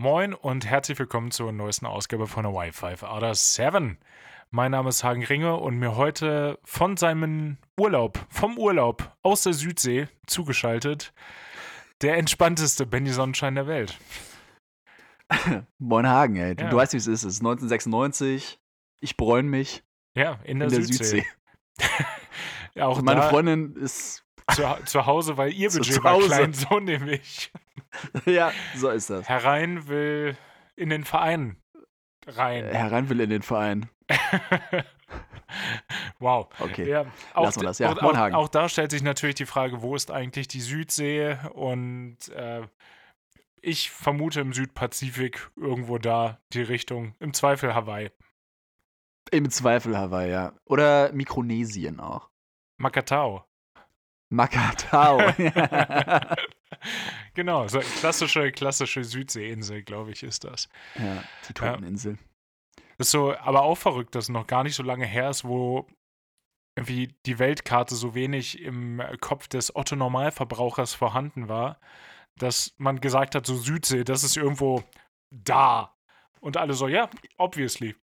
Moin und herzlich willkommen zur neuesten Ausgabe von der Wi-Fi Order 7. Mein Name ist Hagen Ringe und mir heute von seinem Urlaub, vom Urlaub aus der Südsee zugeschaltet, der entspannteste Benny Sonnenschein der Welt. Moin Hagen, ey. Du, Ja. weißt, wie es ist. Es ist 1996. Ich bräune mich Ja, in der, in der Südsee. Südsee. Ja, auch meine Freundin ist. zu, zu Hause, weil ihr Zu- Budget zu war Hause. klein, so nämlich. ja, so ist das. Herein will in den Verein rein. Herein will in den Verein. wow. Okay. Ja, auch, Lassen wir das, ja. auch, auch, auch da stellt sich natürlich die Frage, wo ist eigentlich die Südsee? Und äh, ich vermute im Südpazifik irgendwo da die Richtung, im Zweifel Hawaii. Im Zweifel Hawaii, ja. Oder Mikronesien auch. Makatao. Makatao. genau, so eine klassische, klassische Südseeinsel, glaube ich, ist das. ja, die Toteninsel. Ist so, aber auch verrückt, dass noch gar nicht so lange her ist, wo irgendwie die Weltkarte so wenig im Kopf des Otto-Normalverbrauchers vorhanden war, dass man gesagt hat, so Südsee, das ist irgendwo da. Und alle so, ja, obviously.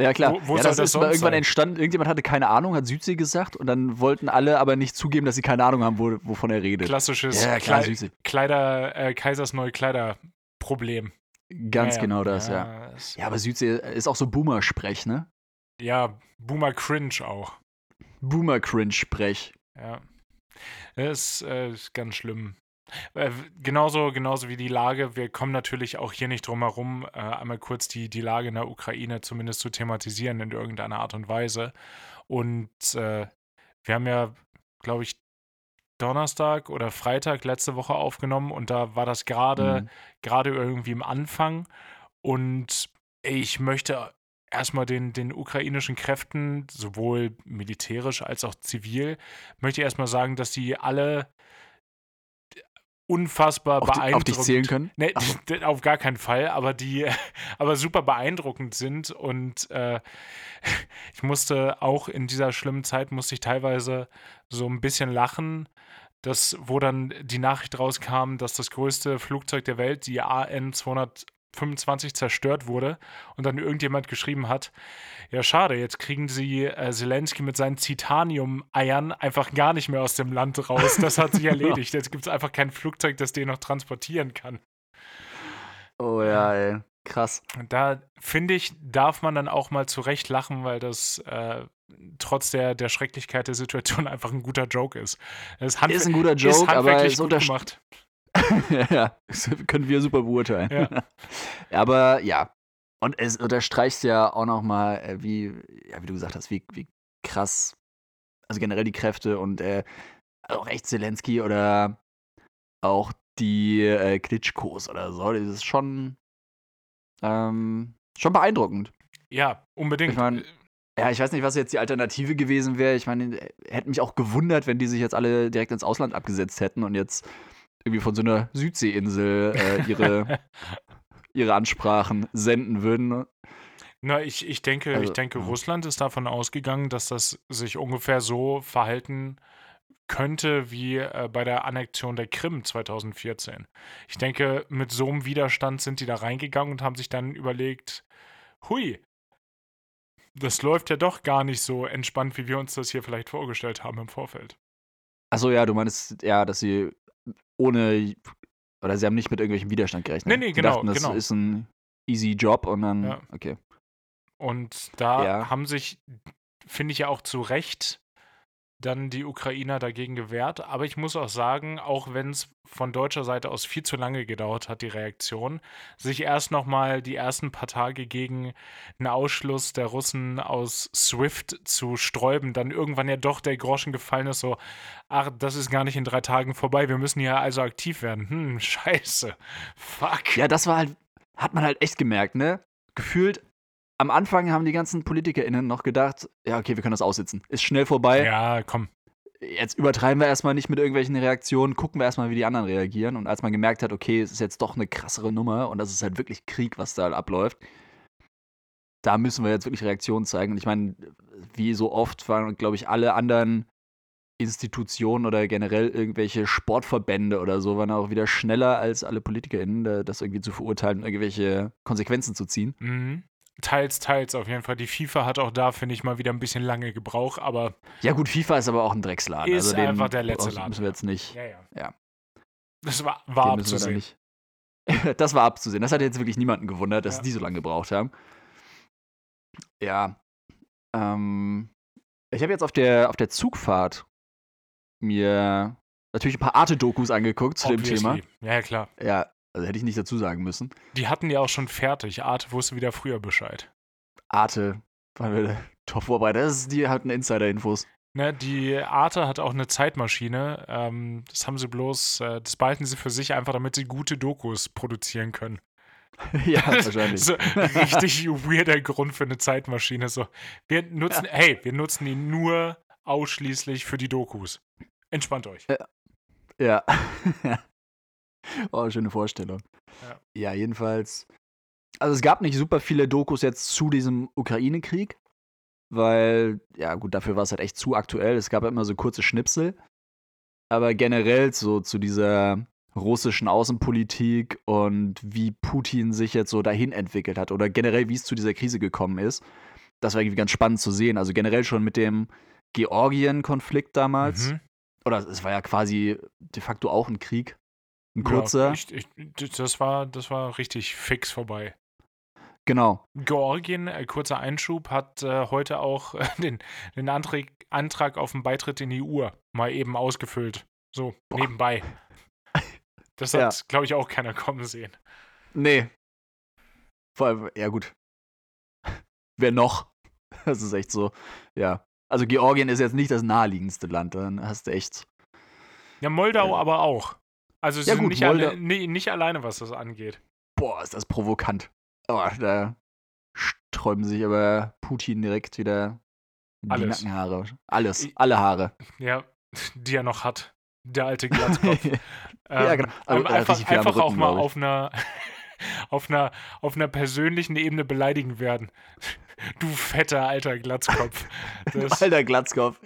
Ja, klar. Wo- wo ja, das das ist mal irgendwann sein? entstanden. Irgendjemand hatte keine Ahnung, hat Südsee gesagt und dann wollten alle aber nicht zugeben, dass sie keine Ahnung haben, wo, wovon er redet. Klassisches ja, klar, Südsee. Kleider, äh, Kaisers neue Kleider-Problem. Ganz Ja, genau das, ja. es- Ja, aber Südsee ist auch so Boomer-Sprech, ne? ja, Boomer Cringe auch. Boomer-Cringe-Sprech. Ja. Das äh, ist ganz schlimm. Äh, genauso, genauso wie die Lage, wir kommen natürlich auch hier nicht drum herum, äh, einmal kurz die, die Lage in der Ukraine zumindest zu thematisieren in irgendeiner Art und Weise. Und äh, wir haben ja, glaube ich, Donnerstag oder Freitag letzte Woche aufgenommen und da war das gerade Mhm. gerade irgendwie im Anfang. Und ich möchte erstmal den, den ukrainischen Kräften, sowohl militärisch als auch zivil, möchte ich erstmal sagen, dass die alle unfassbar Auf, die, beeindruckend auf dich zählen können? Nee, Ach so. d- auf gar keinen Fall, aber die aber super beeindruckend sind und äh, ich musste auch in dieser schlimmen Zeit musste ich teilweise so ein bisschen lachen, dass wo dann die Nachricht rauskam, dass das größte Flugzeug der Welt, die AN 225 zerstört wurde und dann irgendjemand geschrieben hat, ja schade, jetzt kriegen sie äh, Zelensky mit seinen Titanium-Eiern einfach gar nicht mehr aus dem Land raus. Das hat sich erledigt. Jetzt gibt es einfach kein Flugzeug, das den noch transportieren kann. Oh ja, ey. Krass. Da finde ich, darf man dann auch mal zurecht lachen, weil das äh, trotz der, der Schrecklichkeit der Situation einfach ein guter Joke ist. Es Ist ein guter Joke, ist aber es gut unterst- gemacht. ja, das können wir super beurteilen. Ja. aber ja. Und es unterstreicht ja auch nochmal, äh, wie, ja, wie du gesagt hast, wie, wie krass, also generell die Kräfte und äh, auch echt Zelensky oder auch die äh, Klitschkos oder so, das ist schon, ähm, schon beeindruckend. Ja, unbedingt. Ich mein, Ja, ich weiß nicht, was jetzt die Alternative gewesen wäre. Ich meine, hätte mich auch gewundert, wenn die sich jetzt alle direkt ins Ausland abgesetzt hätten und jetzt irgendwie von so einer Südseeinsel äh, ihre, ihre Ansprachen senden würden. Na, ich, ich denke, ich Also, denke, ja. Russland ist davon ausgegangen, dass das sich ungefähr so verhalten könnte wie äh, bei der Annexion der Krim 2014. Ich denke, mit so einem Widerstand sind die da reingegangen und haben sich dann überlegt, hui, das läuft ja doch gar nicht so entspannt, wie wir uns das hier vielleicht vorgestellt haben im Vorfeld. Achso, ja, du meinst, ja, dass sie ohne, oder sie haben nicht mit irgendwelchen Widerstand gerechnet. Nee, nee, Sie genau, dachten, das genau. ist ein easy Job und dann, Ja. okay. Und da Ja. haben sich, finde ich ja auch zu Recht, dann die Ukrainer dagegen gewehrt. Aber ich muss auch sagen, auch wenn es von deutscher Seite aus viel zu lange gedauert hat, die Reaktion, sich erst nochmal die ersten paar Tage gegen einen Ausschluss der Russen aus SWIFT zu sträuben, dann irgendwann ja doch der Groschen gefallen ist, so, ach, das ist gar nicht in drei Tagen vorbei, wir müssen ja also aktiv werden. Hm, scheiße. Fuck. Ja, das war halt, hat man halt echt gemerkt, ne? Gefühlt, am Anfang haben die ganzen PolitikerInnen noch gedacht, ja, okay, wir können das aussitzen. Ist schnell vorbei. Ja, komm. Jetzt übertreiben wir erstmal nicht mit irgendwelchen Reaktionen, gucken wir erstmal, wie die anderen reagieren. Und als man gemerkt hat, okay, es ist jetzt doch eine krassere Nummer und das ist halt wirklich Krieg, was da abläuft, da müssen wir jetzt wirklich Reaktionen zeigen. Und ich meine, wie so oft waren, glaube ich, alle anderen Institutionen oder generell irgendwelche Sportverbände oder so waren auch wieder schneller als alle PolitikerInnen, das irgendwie zu verurteilen und irgendwelche Konsequenzen zu ziehen. Mhm. Teils, teils auf jeden Fall. Die FIFA hat auch da, finde ich, mal wieder ein bisschen lange gebraucht, aber. Ja, gut, FIFA ist aber auch ein Drecksladen. Ist also einfach der letzte Laden. Müssen wir jetzt nicht. Ja, ja. Ja. Das war, war abzusehen. das war abzusehen. Das hat jetzt wirklich niemanden gewundert, dass Ja. die so lange gebraucht haben. Ja. Ähm, ich habe jetzt auf der, auf der Zugfahrt mir natürlich ein paar Arte-Dokus angeguckt zu dem Thema. Obviously. Ja, klar. Ja, also hätte ich nicht dazu sagen müssen. Die hatten ja auch schon fertig. Arte wusste wieder früher Bescheid. Arte, waren wir top vorbereitet. Das ist, die hatten Insider-Infos. Ne, die Arte hat auch eine Zeitmaschine. Ähm, das haben sie bloß, äh, das behalten sie für sich einfach, damit sie gute Dokus produzieren können. ja, wahrscheinlich. so richtig weirder Grund für eine Zeitmaschine. So, wir nutzen, hey, wir nutzen ihn nur ausschließlich für die Dokus. Entspannt euch. Ja. oh, schöne Vorstellung. Ja. Ja. jedenfalls. Also es gab nicht super viele Dokus jetzt zu diesem Ukraine-Krieg, weil, ja gut, dafür war es halt echt zu aktuell. Es gab immer so kurze Schnipsel. Aber generell so zu dieser russischen Außenpolitik und wie Putin sich jetzt so dahin entwickelt hat oder generell wie es zu dieser Krise gekommen ist, das war irgendwie ganz spannend zu sehen. Also generell schon mit dem Georgien-Konflikt damals Mhm. oder es war ja quasi de facto auch ein Krieg. Ein Ja, kurzer. ich, ich, das, war, das war richtig fix vorbei. genau. Georgien, äh, kurzer Einschub, hat äh, heute auch äh, den, den Antrag, Antrag auf den Beitritt in die EU mal eben ausgefüllt. So, Boah. nebenbei. Das Ja. hat, glaube ich, auch keiner kommen sehen. Nee. Vor allem, ja gut. Wer noch? Das ist echt so, ja. Also Georgien ist jetzt nicht das naheliegendste Land, dann hast du echt. Ja, Moldau Ja. aber auch. Also sie Ja, sind gut, nicht, Moldau- alle, nee, nicht alleine, was das angeht. Boah, ist das provokant. Aber da sträuben sich aber Putin direkt wieder die Alles. Nackenhaare. Alles, alle Haare. Ja, die er noch hat. Der alte Glatzkopf. Ja, Ähm, genau. Also, er hat einfach einfach auch Rücken, mal glaub ich. auf einer, auf, einer, auf einer persönlichen Ebene beleidigen werden. Du fetter alter Glatzkopf. Das, Alter Glatzkopf.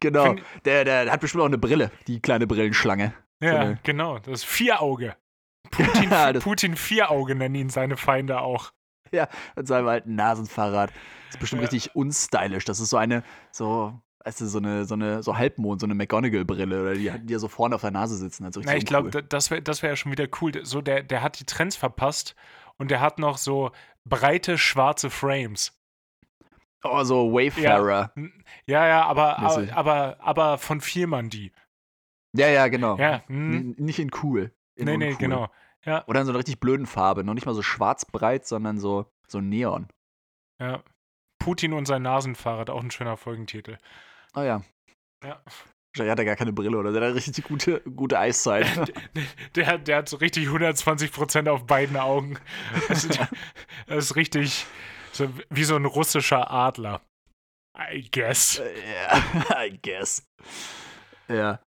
genau. Find- Der, der, der hat bestimmt auch eine Brille, die kleine Brillenschlange. Ja, eine- genau. Das ist Vierauge. Putin, Ja, Putin Vierauge nennen ihn seine Feinde auch. Mit seinem alten Nasenfahrrad. Das ist bestimmt Ja. richtig unstylisch. Das ist so eine, so, weißt du, so eine, so eine, so Halbmond, so eine McGonagall-Brille, oder die, die ja so vorne auf der Nase sitzen. Also Na, ich glaube, das wäre das wär ja schon wieder cool. So, der, der hat die Trends verpasst und der hat noch so breite schwarze Frames. Oh, so Wayfarer. Ja, ja, aber, aber, Mäßig. aber, aber von Viermann die. Ja, ja, genau. Ja, hm. Nicht in cool. In nee, nee, uncool. genau. Ja, Oder in so einer richtig blöden Farbe. Noch nicht mal so schwarz-breit, sondern so, so Neon. ja. Putin und sein Nasenfahrrad, auch ein schöner Folgentitel. Oh ja. Ja. Wahrscheinlich hat er gar keine Brille oder der hat richtig gute, gute Eiszeit. Der, hat- der hat so richtig 120% auf beiden Augen. Das ist, das ist richtig so wie so ein russischer Adler. I guess. Ja, I guess. Ja.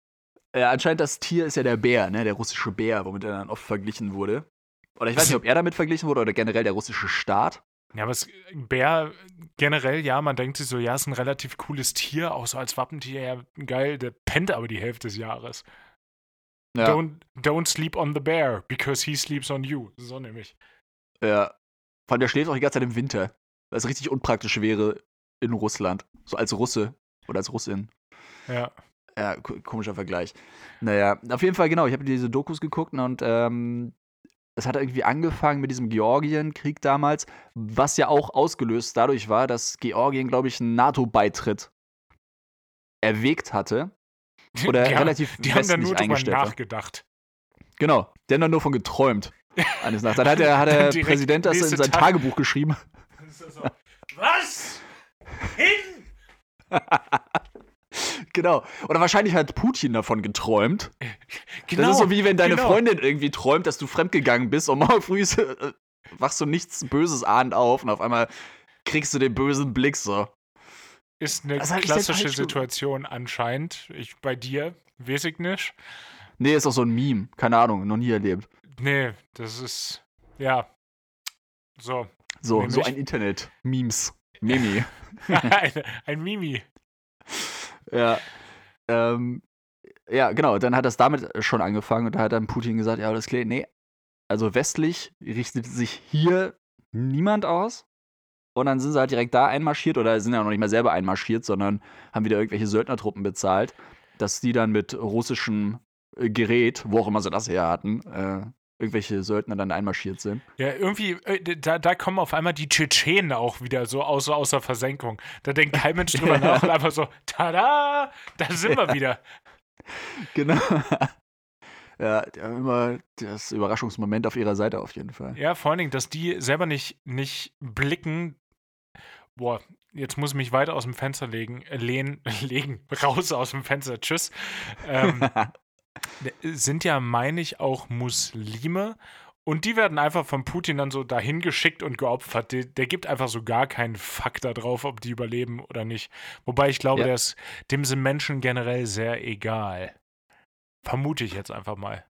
Ja. Anscheinend das Tier ist ja der Bär, ne? Der russische Bär, womit er dann oft verglichen wurde. Oder ich weiß nicht, ob er damit verglichen wurde oder generell der russische Staat. Ja, aber es, Bär generell, ja, man denkt sich so, ja, ist ein relativ cooles Tier, auch so als Wappentier, ja, geil, der pennt aber die Hälfte des Jahres. Ja. Don't, don't sleep on the bear, because he sleeps on you. So nämlich. ja. Vor allem, der schläft auch die ganze Zeit im Winter. Was richtig unpraktisch wäre in Russland. So als Russe oder als Russin. Ja. Ja, ko- komischer Vergleich. Naja, auf jeden Fall, genau. Ich habe diese Dokus geguckt und ähm, es hat irgendwie angefangen mit diesem Georgien-Krieg damals, was ja auch ausgelöst dadurch war, dass Georgien, glaube ich, einen NATO-Beitritt erwägt hatte. Oder die haben, relativ die haben da westlich nur drüber war. nachgedacht. Genau, der hat dann nur von geträumt. Eines Nachts. Dann hat der, hat der Dann Präsident das in sein Tag. Tagebuch geschrieben. Was? Hin? genau. Oder wahrscheinlich hat Putin davon geträumt. Genau. das ist so wie wenn deine genau. Freundin irgendwie träumt, dass du fremdgegangen bist und morgen früh äh, wachst du nichts Böses ahnend auf und auf einmal kriegst du den bösen Blick so. Ist eine denn klassische Situation anscheinend. Ich bei dir, weiß ich nicht. Nee, ist auch so ein Meme. Keine Ahnung, noch nie erlebt. Nee, das ist. Ja. So. So, so ein Internet-Memes. Mimi. ein, ein Mimi. Ja. ähm, ja, genau, dann hat das damit schon angefangen und da hat dann Putin gesagt, ja, alles klar, nee, also westlich richtet sich hier niemand aus. Und dann sind sie halt direkt da einmarschiert oder sind ja noch nicht mal selber einmarschiert, sondern haben wieder irgendwelche Söldnertruppen bezahlt, dass die dann mit russischem äh, Gerät, wo auch immer sie das her hatten, äh, irgendwelche Söldner dann einmarschiert sind. Ja, irgendwie, äh, da, da kommen auf einmal die Tschetschenen auch wieder so aus, aus der Versenkung. Da denkt kein Mensch drüber nach und einfach so, tada, da sind wir wieder. Genau. Ja, die haben immer das Überraschungsmoment auf ihrer Seite auf jeden Fall. Ja, vor allen Dingen, dass die selber nicht, nicht blicken. Boah, jetzt muss ich mich weiter aus dem Fenster legen, äh, lehnen, legen, raus aus dem Fenster, tschüss. Ähm, sind ja, meine ich, auch Muslime. Und die werden einfach von Putin dann so dahin geschickt und geopfert. Der, der gibt einfach so gar keinen Fakt darauf, ob die überleben oder nicht. Wobei ich glaube, Ja. ist, dem sind Menschen generell sehr egal. Vermute ich jetzt einfach mal.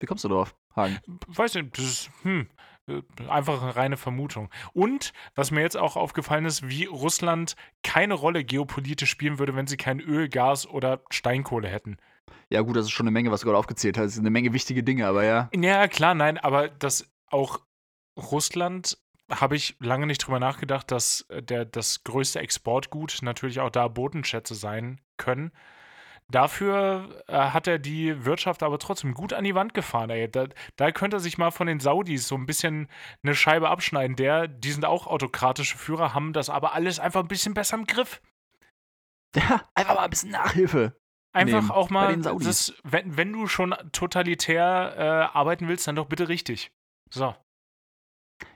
Wie kommst du drauf, Hagen? Weiß nicht, das ist hm, äh, einfach eine reine Vermutung. Und was mir jetzt auch aufgefallen ist, wie Russland keine Rolle geopolitisch spielen würde, wenn sie kein Öl, Gas oder Steinkohle hätten. Ja, gut, das ist schon eine Menge, was du gerade aufgezählt hast. Das sind eine Menge wichtige Dinge, aber ja. Ja, klar, nein, aber dass auch Russland habe ich lange nicht drüber nachgedacht, dass äh, der, das größte Exportgut natürlich auch da Bodenschätze sein können. Dafür äh, hat er die Wirtschaft aber trotzdem gut an die Wand gefahren. Ey. Da, da könnte er sich mal von den Saudis so ein bisschen eine Scheibe abschneiden. Der, die sind auch autokratische Führer, haben das aber alles einfach ein bisschen besser im Griff. Ja, einfach mal ein bisschen Nachhilfe. Einfach nehmen auch mal, das, wenn, wenn du schon totalitär äh, arbeiten willst, dann doch bitte richtig. So.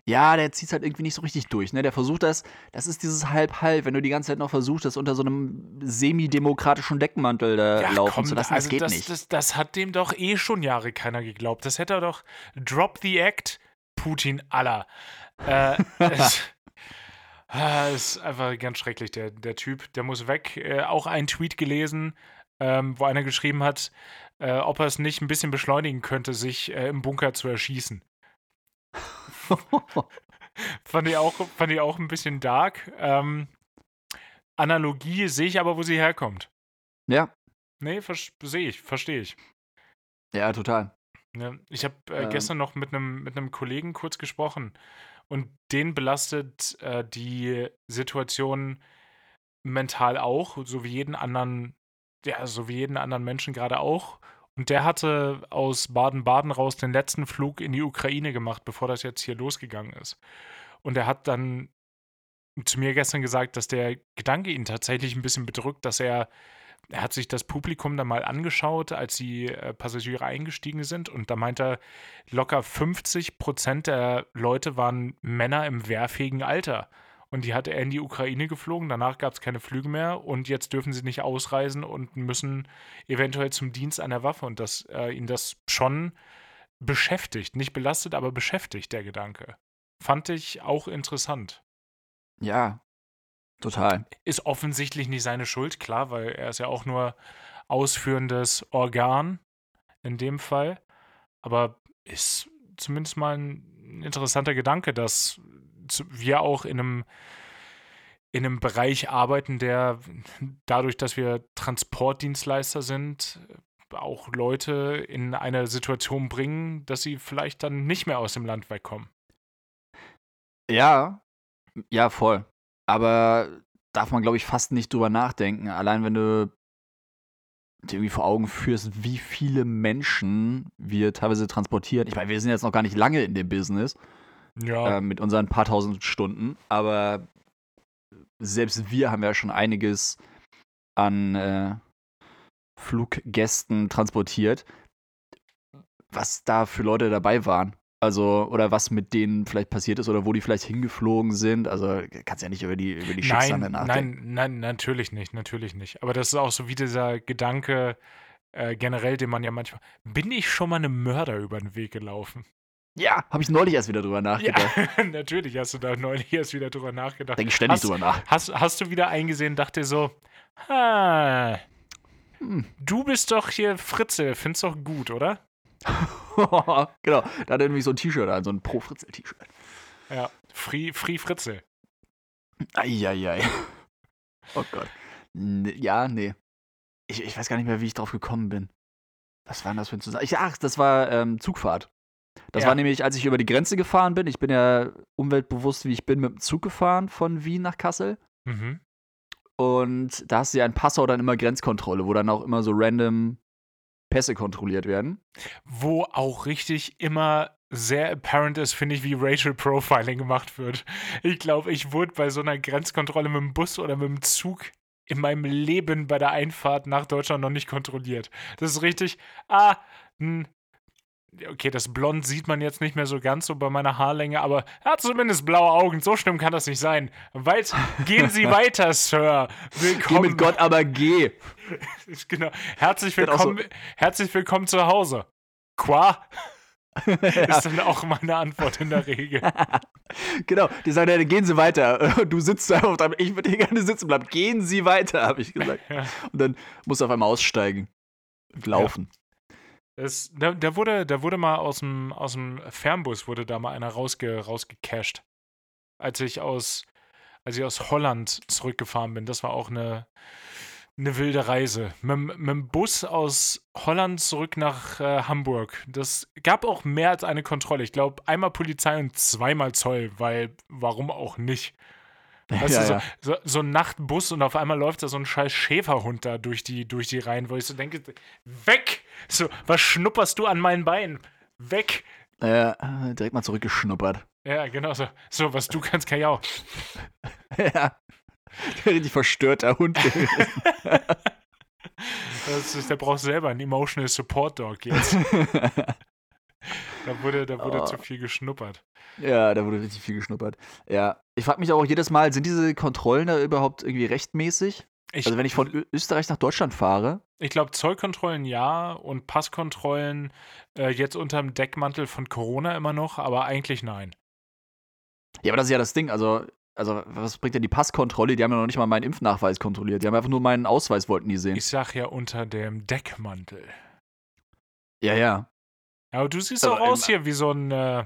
Ja, der zieht halt irgendwie nicht so richtig durch, ne? Der versucht das, das ist dieses Halb-Halb, wenn du die ganze Zeit noch versuchst, das unter so einem semi-demokratischen Deckmantel da Ja, laufen komm, zu lassen, also das geht das, nicht. Das, das hat dem doch eh schon Jahre keiner geglaubt. Das hätte er doch Drop the Act, Putin aller. Äh, es, ah, ist einfach ganz schrecklich, der, der Typ. Der muss weg. Äh, auch ein Tweet gelesen, ähm, wo einer geschrieben hat, äh, ob er es nicht ein bisschen beschleunigen könnte, sich äh, im Bunker zu erschießen. Fand ich auch, fand ich auch ein bisschen dark. Ähm, Analogie sehe ich aber, wo sie herkommt. ja, Nee, sehe ich, verstehe ich. ja, total. Ja, ich habe äh, Ähm. gestern noch mit einem mit einem Kollegen kurz gesprochen und den belastet äh, die Situation mental auch, so wie jeden anderen, ja, so wie jeden anderen Menschen gerade auch. Und der hatte aus Baden-Baden raus den letzten Flug in die Ukraine gemacht, bevor das jetzt hier losgegangen ist. Und er hat dann zu mir gestern gesagt, dass der Gedanke ihn tatsächlich ein bisschen bedrückt, dass er er hat sich das Publikum dann mal angeschaut, als die äh, Passagiere eingestiegen sind und da meint er, locker 50 Prozent der Leute waren Männer im wehrfähigen Alter. Und die hatte er in die Ukraine geflogen, danach gab es keine Flüge mehr und jetzt dürfen sie nicht ausreisen und müssen eventuell zum Dienst an der Waffe und dass äh, ihn das schon beschäftigt, nicht belastet, aber beschäftigt, der Gedanke. Fand ich auch interessant. Ja, total. Ist offensichtlich nicht seine Schuld, klar, weil er ist ja auch nur ausführendes Organ in dem Fall. Aber ist zumindest mal ein interessanter Gedanke, dass wir auch in einem, in einem Bereich arbeiten, der dadurch, dass wir Transportdienstleister sind, auch Leute in eine Situation bringen, dass sie vielleicht dann nicht mehr aus dem Land wegkommen. Ja, ja, voll. Aber darf man, glaube ich, fast nicht drüber nachdenken. Allein wenn du dir irgendwie vor Augen führst, wie viele Menschen wir teilweise transportieren. Ich meine, wir sind jetzt noch gar nicht lange in dem Business Ja, äh, mit unseren paar tausend Stunden, aber selbst wir haben ja schon einiges an äh, Fluggästen transportiert, was da für Leute dabei waren. Also, oder was mit denen vielleicht passiert ist oder wo die vielleicht hingeflogen sind. Also, kannst ja nicht über die, über die Schicksale Nein, nachdenken. nein, nein, natürlich nicht, natürlich nicht. Aber das ist auch so wie dieser Gedanke äh, generell, den man ja manchmal. Bin ich schon mal einem Mörder über den Weg gelaufen? Ja, habe ich neulich erst wieder drüber nachgedacht. Ja, natürlich hast du da neulich erst wieder drüber nachgedacht. Denke ich ständig Hast- drüber nach. Hast, hast du wieder eingesehen, dachte so, ha, Hm. du bist doch hier Fritze, findest doch gut, oder? genau, da hat er nämlich so ein T-Shirt an, so ein Pro-Fritzel-T-Shirt. Ja, Free, Free Fritze. Eieiei. Oh Gott. N ja, nee. ich, ich weiß gar nicht mehr, wie ich drauf gekommen bin. Was war denn das für ein Zusammenhang? Ach, das war ähm, Zugfahrt. Das Ja. war nämlich, als ich über die Grenze gefahren bin. Ich bin ja umweltbewusst, wie ich bin, mit dem Zug gefahren von Wien nach Kassel. Mhm. Und da hast du ja in Passau dann immer Grenzkontrolle, wo dann auch immer so random Pässe kontrolliert werden. Wo auch richtig immer sehr apparent ist, finde ich, wie Racial Profiling gemacht wird. Ich glaube, ich wurde bei so einer Grenzkontrolle mit dem Bus oder mit dem Zug in meinem Leben bei der Einfahrt nach Deutschland noch nicht kontrolliert. Das ist richtig, ah, hm, okay, das Blond sieht man jetzt nicht mehr so ganz so bei meiner Haarlänge, aber er hat zumindest blaue Augen. So schlimm kann das nicht sein. Weit, gehen Sie weiter, Sir. Geh Willkommen. mit Gott, aber geh. Genau. Herzlich auch so- willkommen, herzlich willkommen zu Hause. Qua ja, ist dann auch meine Antwort in der Regel. genau. Die sagen, ja, gehen Sie weiter. Du sitzt da auf deinem, ich würde hier gerne sitzen bleiben. Gehen Sie weiter, habe ich gesagt. Ja. Und dann musst du auf einmal aussteigen. Und laufen. Das, da, da, wurde, da wurde mal aus dem, aus dem Fernbus wurde da mal einer rausge, rausgecasht. Als ich aus, als ich aus Holland zurückgefahren bin. Das war auch eine, eine wilde Reise. Mit, dem- mit dem Bus aus Holland zurück nach äh, Hamburg. Das gab auch mehr als eine Kontrolle. Ich glaube, einmal Polizei und zweimal Zoll, weil warum auch nicht? Weißt ja, du, so, ja. so, so ein Nachtbus und auf einmal läuft da so ein scheiß Schäferhund da durch die, durch die Reihen, wo ich so denke, weg! So, was schnupperst du an meinen Beinen? Weg! Ja, direkt mal zurückgeschnuppert. Ja, genau so. So, was du kannst, kann ich auch. ja. Richtig verstörter Hund gewesen. Das ist, der braucht selber einen Emotional Support Dog jetzt. Da wurde, da wurde Oh. zu viel geschnuppert. ja, da wurde richtig viel geschnuppert. Ja. Ich frage mich auch jedes Mal, sind diese Kontrollen da überhaupt irgendwie rechtmäßig? Ich, Also wenn ich von Ö Österreich nach Deutschland fahre, ich glaube, Zollkontrollen ja und Passkontrollen äh, jetzt unterm Deckmantel von Corona immer noch, aber eigentlich nein. Ja, aber das ist ja das Ding. Also, also was bringt denn die Passkontrolle? Die haben ja noch nicht mal meinen Impfnachweis kontrolliert. Die haben einfach nur meinen Ausweis, wollten die sehen. Ich sag ja unter dem Deckmantel. ja, ja. Ja, aber du siehst Aber auch aus hier wie so ein äh,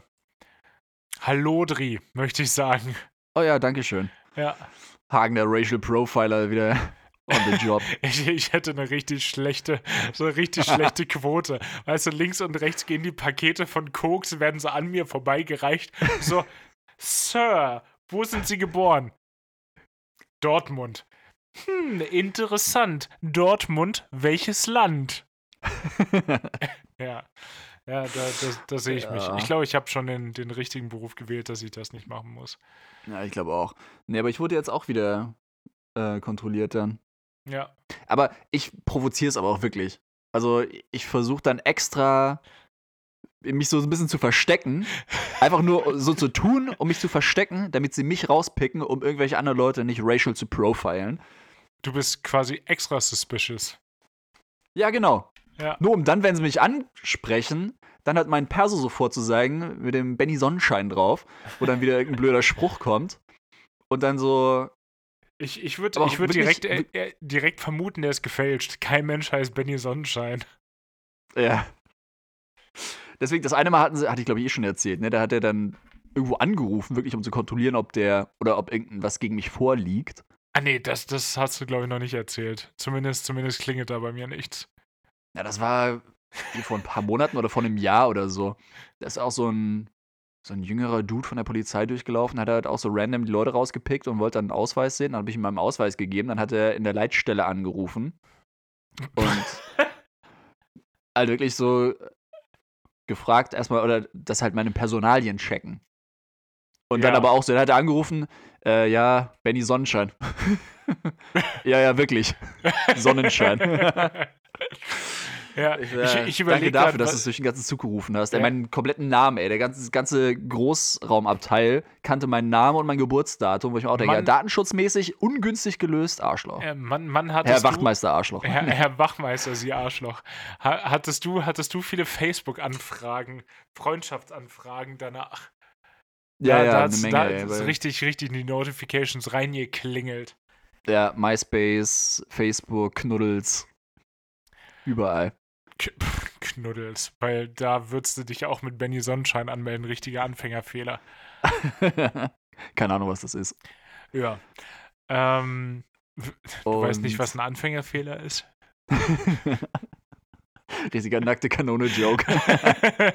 Hallodri, möchte ich sagen. Oh ja, danke schön. Ja. Hagen, der Racial Profiler, wieder on the job. Ich, ich hätte eine richtig schlechte, so eine richtig schlechte Quote. Weißt du, links und rechts gehen die Pakete von Koks, werden so an mir vorbeigereicht. So, Sir, wo sind Sie geboren? Dortmund. Hm, interessant. Dortmund, welches Land? Ja. Ja, da, da, da sehe ich mich. Ja. Ich glaube, ich habe schon den, den richtigen Beruf gewählt, dass ich das nicht machen muss. ja, ich glaube auch. Nee, aber ich wurde jetzt auch wieder äh, kontrolliert dann. Ja. Aber ich provoziere es aber auch wirklich. Also ich versuche dann extra mich so ein bisschen zu verstecken. Einfach nur so zu tun, um mich zu verstecken, damit sie mich rauspicken, um irgendwelche anderen Leute nicht racial zu profilen. Du bist quasi extra suspicious. Ja, genau. Ja. Nur um dann, wenn sie mich ansprechen, dann hat mein Perso sofort zu sagen, mit dem Benny Sonnenschein drauf, wo dann wieder irgendein blöder Spruch kommt. Und dann so, Ich, ich würde ich würd direkt, äh, äh, direkt vermuten, der ist gefälscht. Kein Mensch heißt Benny Sonnenschein. ja. Deswegen, das eine Mal hatten sie, hatte ich glaube ich eh schon erzählt, ne? Da hat er dann irgendwo angerufen, wirklich um zu kontrollieren, ob der oder ob irgendwas gegen mich vorliegt. Ah nee, das, das hast du, glaube ich, noch nicht erzählt. Zumindest, zumindest klingelt da bei mir nichts. Ja, das war vor ein paar Monaten oder vor einem Jahr oder so. Da ist auch so ein, so ein jüngerer Dude von der Polizei durchgelaufen, hat halt auch so random die Leute rausgepickt und wollte dann einen Ausweis sehen. Dann habe ich ihm meinen Ausweis gegeben, dann hat er in der Leitstelle angerufen und halt wirklich so gefragt erstmal, oder das halt meine Personalien checken. Und dann Ja. aber auch so, dann hat er angerufen, äh, ja, Benny Sonnenschein. ja, ja, wirklich. Sonnenschein. Ja, Ich, ich, äh, ich danke überlege dafür, grad, dass du es durch den ganzen Zug gerufen hast. Ey, Ja. meinen kompletten Namen, ey. Der ganze, ganze Großraumabteil kannte meinen Namen und mein Geburtsdatum, wo ich mir auch denke, ja, Mann. datenschutzmäßig ungünstig gelöst, Arschloch. äh, Mann, Mann, Herr hattest du, Wachtmeister, Arschloch. Herr, Herr Wachmeister, Sie Arschloch. Ha, hattest, du, hattest du viele Facebook-Anfragen, Freundschaftsanfragen danach? ja, Da- ja, da eine Menge, Da ey. richtig, richtig in die Notifications reingeklingelt. Ja, MySpace, Facebook, Knuddels. Überall. K pff, Knuddels. Weil da würdest du dich auch mit Benny Sonnenschein anmelden. Richtiger Anfängerfehler. Keine Ahnung, was das ist. Ja. Ähm, du weißt nicht, Und- was ein Anfängerfehler ist? Riesiger nackte Kanone-Joke.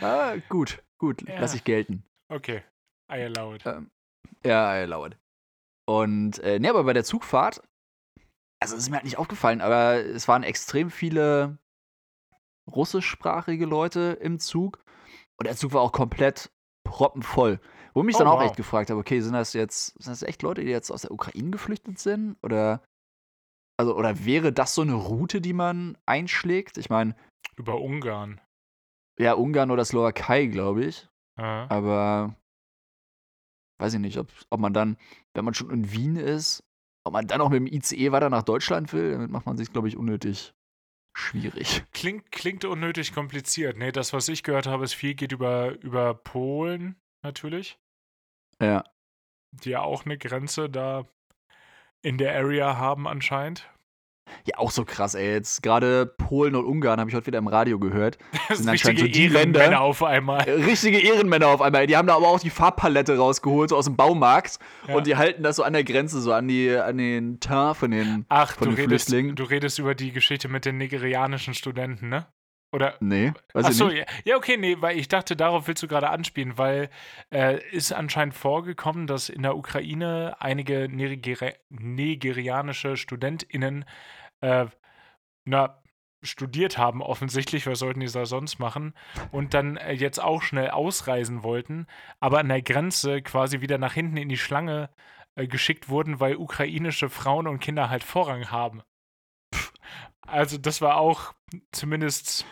ah, gut, gut, Ja. lass ich gelten. okay, I allow it. Ähm, ja, I allow it. Und, äh, ne, aber bei der Zugfahrt, also es ist mir halt nicht aufgefallen, aber es waren extrem viele russischsprachige Leute im Zug. Und der Zug war auch komplett proppenvoll. Wo ich mich Oh, dann auch wow. echt gefragt habe, okay, sind das jetzt, sind das echt Leute, die jetzt aus der Ukraine geflüchtet sind? Oder, also, oder wäre das so eine Route, die man einschlägt? Ich meine, Über Ungarn. ja, Ungarn oder Slowakei, glaube ich. Ja. Aber weiß ich nicht, ob, ob man dann, wenn man schon in Wien ist, ob man dann auch mit dem ICE weiter nach Deutschland will, damit macht man sich, glaube ich, unnötig schwierig. Klingt, klingt unnötig kompliziert. Nee, das, was ich gehört habe, ist viel geht über, über Polen natürlich, Ja. die ja auch eine Grenze da in der Area haben anscheinend. Ja, auch so krass, ey. Jetzt gerade Polen und Ungarn habe ich heute wieder im Radio gehört. Das Sind richtige so die Länder- Ehrenmänner auf einmal. Äh, Richtige Ehrenmänner auf einmal. Die haben da aber auch die Farbpalette rausgeholt, so aus dem Baumarkt. Ja. Und die halten das so an der Grenze, so an, die, an den Teint von den. Ach, von du den redest, Flüchtlingen. du redest über die Geschichte mit den nigerianischen Studenten, ne? Oder Nee, weiß Ach so, ja, ja, okay, nee, weil ich dachte, darauf willst du gerade anspielen, weil äh, ist anscheinend vorgekommen, dass in der Ukraine einige Nigeri nigerianische StudentInnen äh, na, studiert haben, offensichtlich, was sollten die da sonst machen, und dann äh, jetzt auch schnell ausreisen wollten, aber an der Grenze quasi wieder nach hinten in die Schlange äh, geschickt wurden, weil ukrainische Frauen und Kinder halt Vorrang haben. Pff, Also das war auch zumindest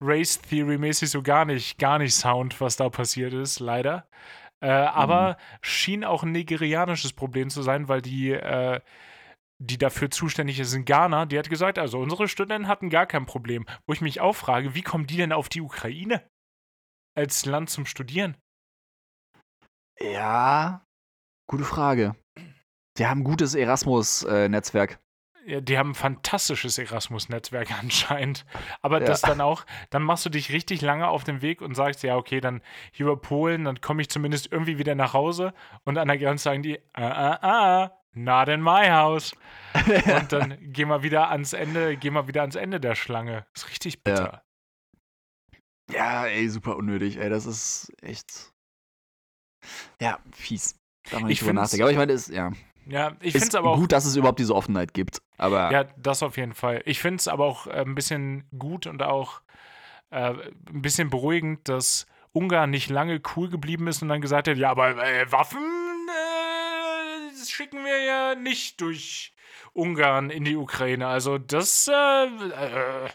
Race Theory mäßig so gar nicht, gar nicht Sound, was da passiert ist, leider. Äh, aber schien auch ein nigerianisches Problem zu sein, weil die, äh, die dafür zuständig ist in Ghana, die hat gesagt, also unsere Studenten hatten gar kein Problem. Wo ich mich auch frage, wie kommen die denn auf die Ukraine als Land zum Studieren? Ja, gute Frage. Die haben ein gutes Erasmus-Netzwerk. Ja, die haben ein fantastisches Erasmus-Netzwerk anscheinend. Aber Ja. das dann auch, dann machst du dich richtig lange auf den Weg und sagst, ja, okay, dann hier über Polen, dann komme ich zumindest irgendwie wieder nach Hause und an der Grenze sagen die, ah, ah, ah, not in my house. Und dann geh mal wieder ans Ende, geh mal wieder ans Ende der Schlange. Ist richtig bitter. Ja, ey, super unnötig, ey. Das ist echt. Ja, fies. Darf man nicht Ich drüber nachdenken. Aber ich meine, es ja, Ja, ich ist finde es aber auch gut, dass es überhaupt diese Offenheit gibt. Aber Ja, das auf jeden Fall. Ich finde es aber auch äh, ein bisschen gut und auch äh, ein bisschen beruhigend, dass Ungarn nicht lange cool geblieben ist und dann gesagt hat, ja, aber äh, Waffen schicken wir ja nicht durch Ungarn in die Ukraine. Also das äh, äh,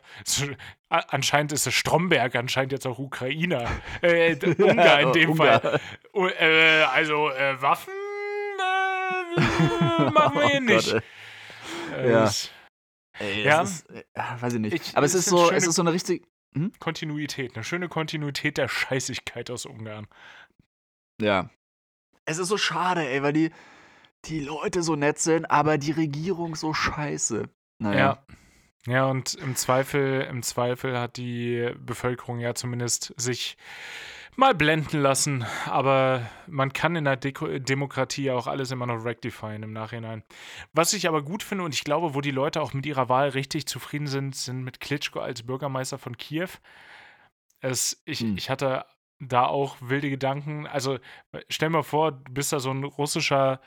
a- anscheinend ist es Stromberg, anscheinend jetzt auch Ukrainer. Äh, d- Ungar in dem Ungar. Fall. U- Äh, also äh, Waffen äh, machen wir hier Oh nicht. Gott, Äh, Ja. ey, Ja. ist, äh, weiß ich nicht. Ich- aber es ist so, es ist so eine richtig. Kontinuität, eine schöne Kontinuität der Scheißigkeit aus Ungarn. Ja. Es ist so schade, ey, weil die, die Leute so nett sind, aber die Regierung so scheiße. Naja. Ja. Ja, und im Zweifel, im Zweifel hat die Bevölkerung ja zumindest sich mal blenden lassen. Aber man kann in der Deko Demokratie ja auch alles immer noch rectifieren im Nachhinein. Was ich aber gut finde und ich glaube, wo die Leute auch mit ihrer Wahl richtig zufrieden sind, sind mit Klitschko als Bürgermeister von Kiew. Es, ich, Hm. ich hatte da auch wilde Gedanken. Also stell mir vor, du bist da so ein russischer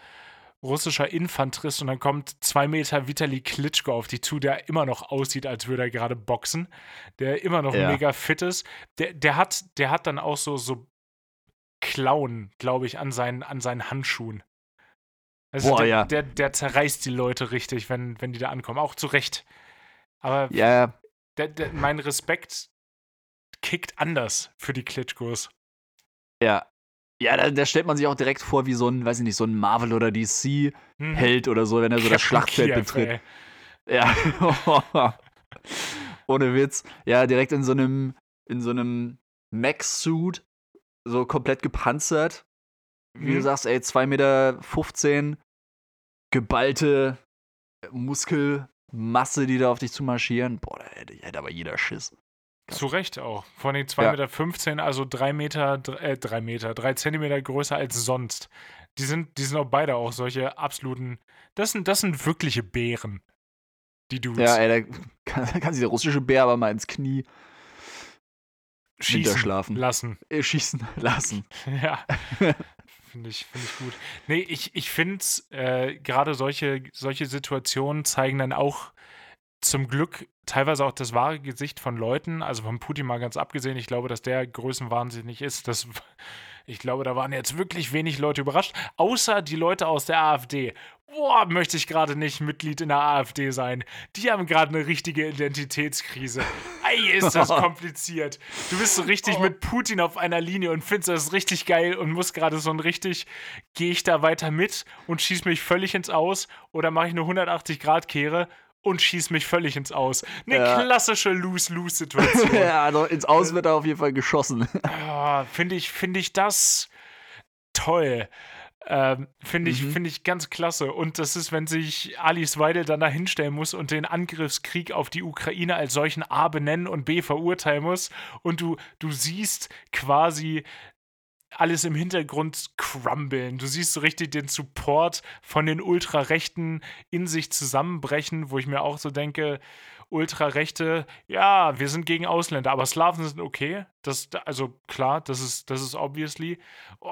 russischer Infanterist und dann kommt zwei Meter Vitali Klitschko auf dich zu, der immer noch aussieht, als würde er gerade boxen, der immer noch Ja. mega fit ist. Der, der, hat, der hat dann auch so, so Klauen, glaube ich, an seinen, an seinen Handschuhen. Also Boah, der, ja. der, der zerreißt die Leute richtig, wenn, wenn die da ankommen. Auch zu Recht. Aber Ja, der, der, mein Respekt kickt anders für die Klitschkos. ja. Ja, da, da stellt man sich auch direkt vor, wie so ein, weiß ich nicht, so ein Marvel- oder DC-Held Mhm. oder so, wenn er so das Schlachtfeld betritt. ey. Ja. Ohne Witz. Ja, direkt in so einem, in so einem Max-Suit, so komplett gepanzert. Wie du Mhm. sagst, ey, 2,15 Meter, geballte Muskelmasse, die da auf dich zu marschieren. Boah, da hätte, hätte aber jeder Schiss. Zu Recht auch. Von den 2,15 Ja. Meter, 15, also 3 Meter, äh, 3 Meter, 3 Zentimeter größer als sonst. Die sind, die sind auch beide auch solche absoluten, das sind, das sind wirkliche Bären. die Dudes. Ja, ey, da kann, kann sich der russische Bär aber mal ins Knie Schießen lassen. äh, schießen lassen. Ja. Finde ich, find ich gut. Nee, ich, ich finde äh, gerade solche, solche Situationen zeigen dann auch zum Glück teilweise auch das wahre Gesicht von Leuten, also von Putin mal ganz abgesehen. Ich glaube, dass der größenwahnsinnig ist. Das, ich glaube, da waren jetzt wirklich wenig Leute überrascht, außer die Leute aus der AfD. Boah, möchte ich gerade nicht Mitglied in der AfD sein. Die haben gerade eine richtige Identitätskrise. Ei, ist das kompliziert. Du bist so richtig mit Putin auf einer Linie und findest das richtig geil und musst gerade so ein richtig, gehe ich da weiter mit und schieß mich völlig ins Aus oder mache ich eine 180-Grad-Kehre und schieß mich völlig ins Aus. Eine Ja. klassische Lose-Lose-Situation. ja, also ins Aus wird er auf jeden Fall geschossen. Ah, Finde ich, finde ich das toll. Ähm, Finde ich, Mhm. finde ich ganz klasse. Und das ist, wenn sich Alice Weidel dann da hinstellen muss und den Angriffskrieg auf die Ukraine als solchen A benennen und B verurteilen muss. Und du, du siehst quasi alles im Hintergrund crumblen. Du siehst so richtig den Support von den Ultrarechten in sich zusammenbrechen, wo ich mir auch so denke, Ultrarechte, ja, wir sind gegen Ausländer, aber Slawen sind okay. Das, also klar, das ist, das ist obviously. Oh,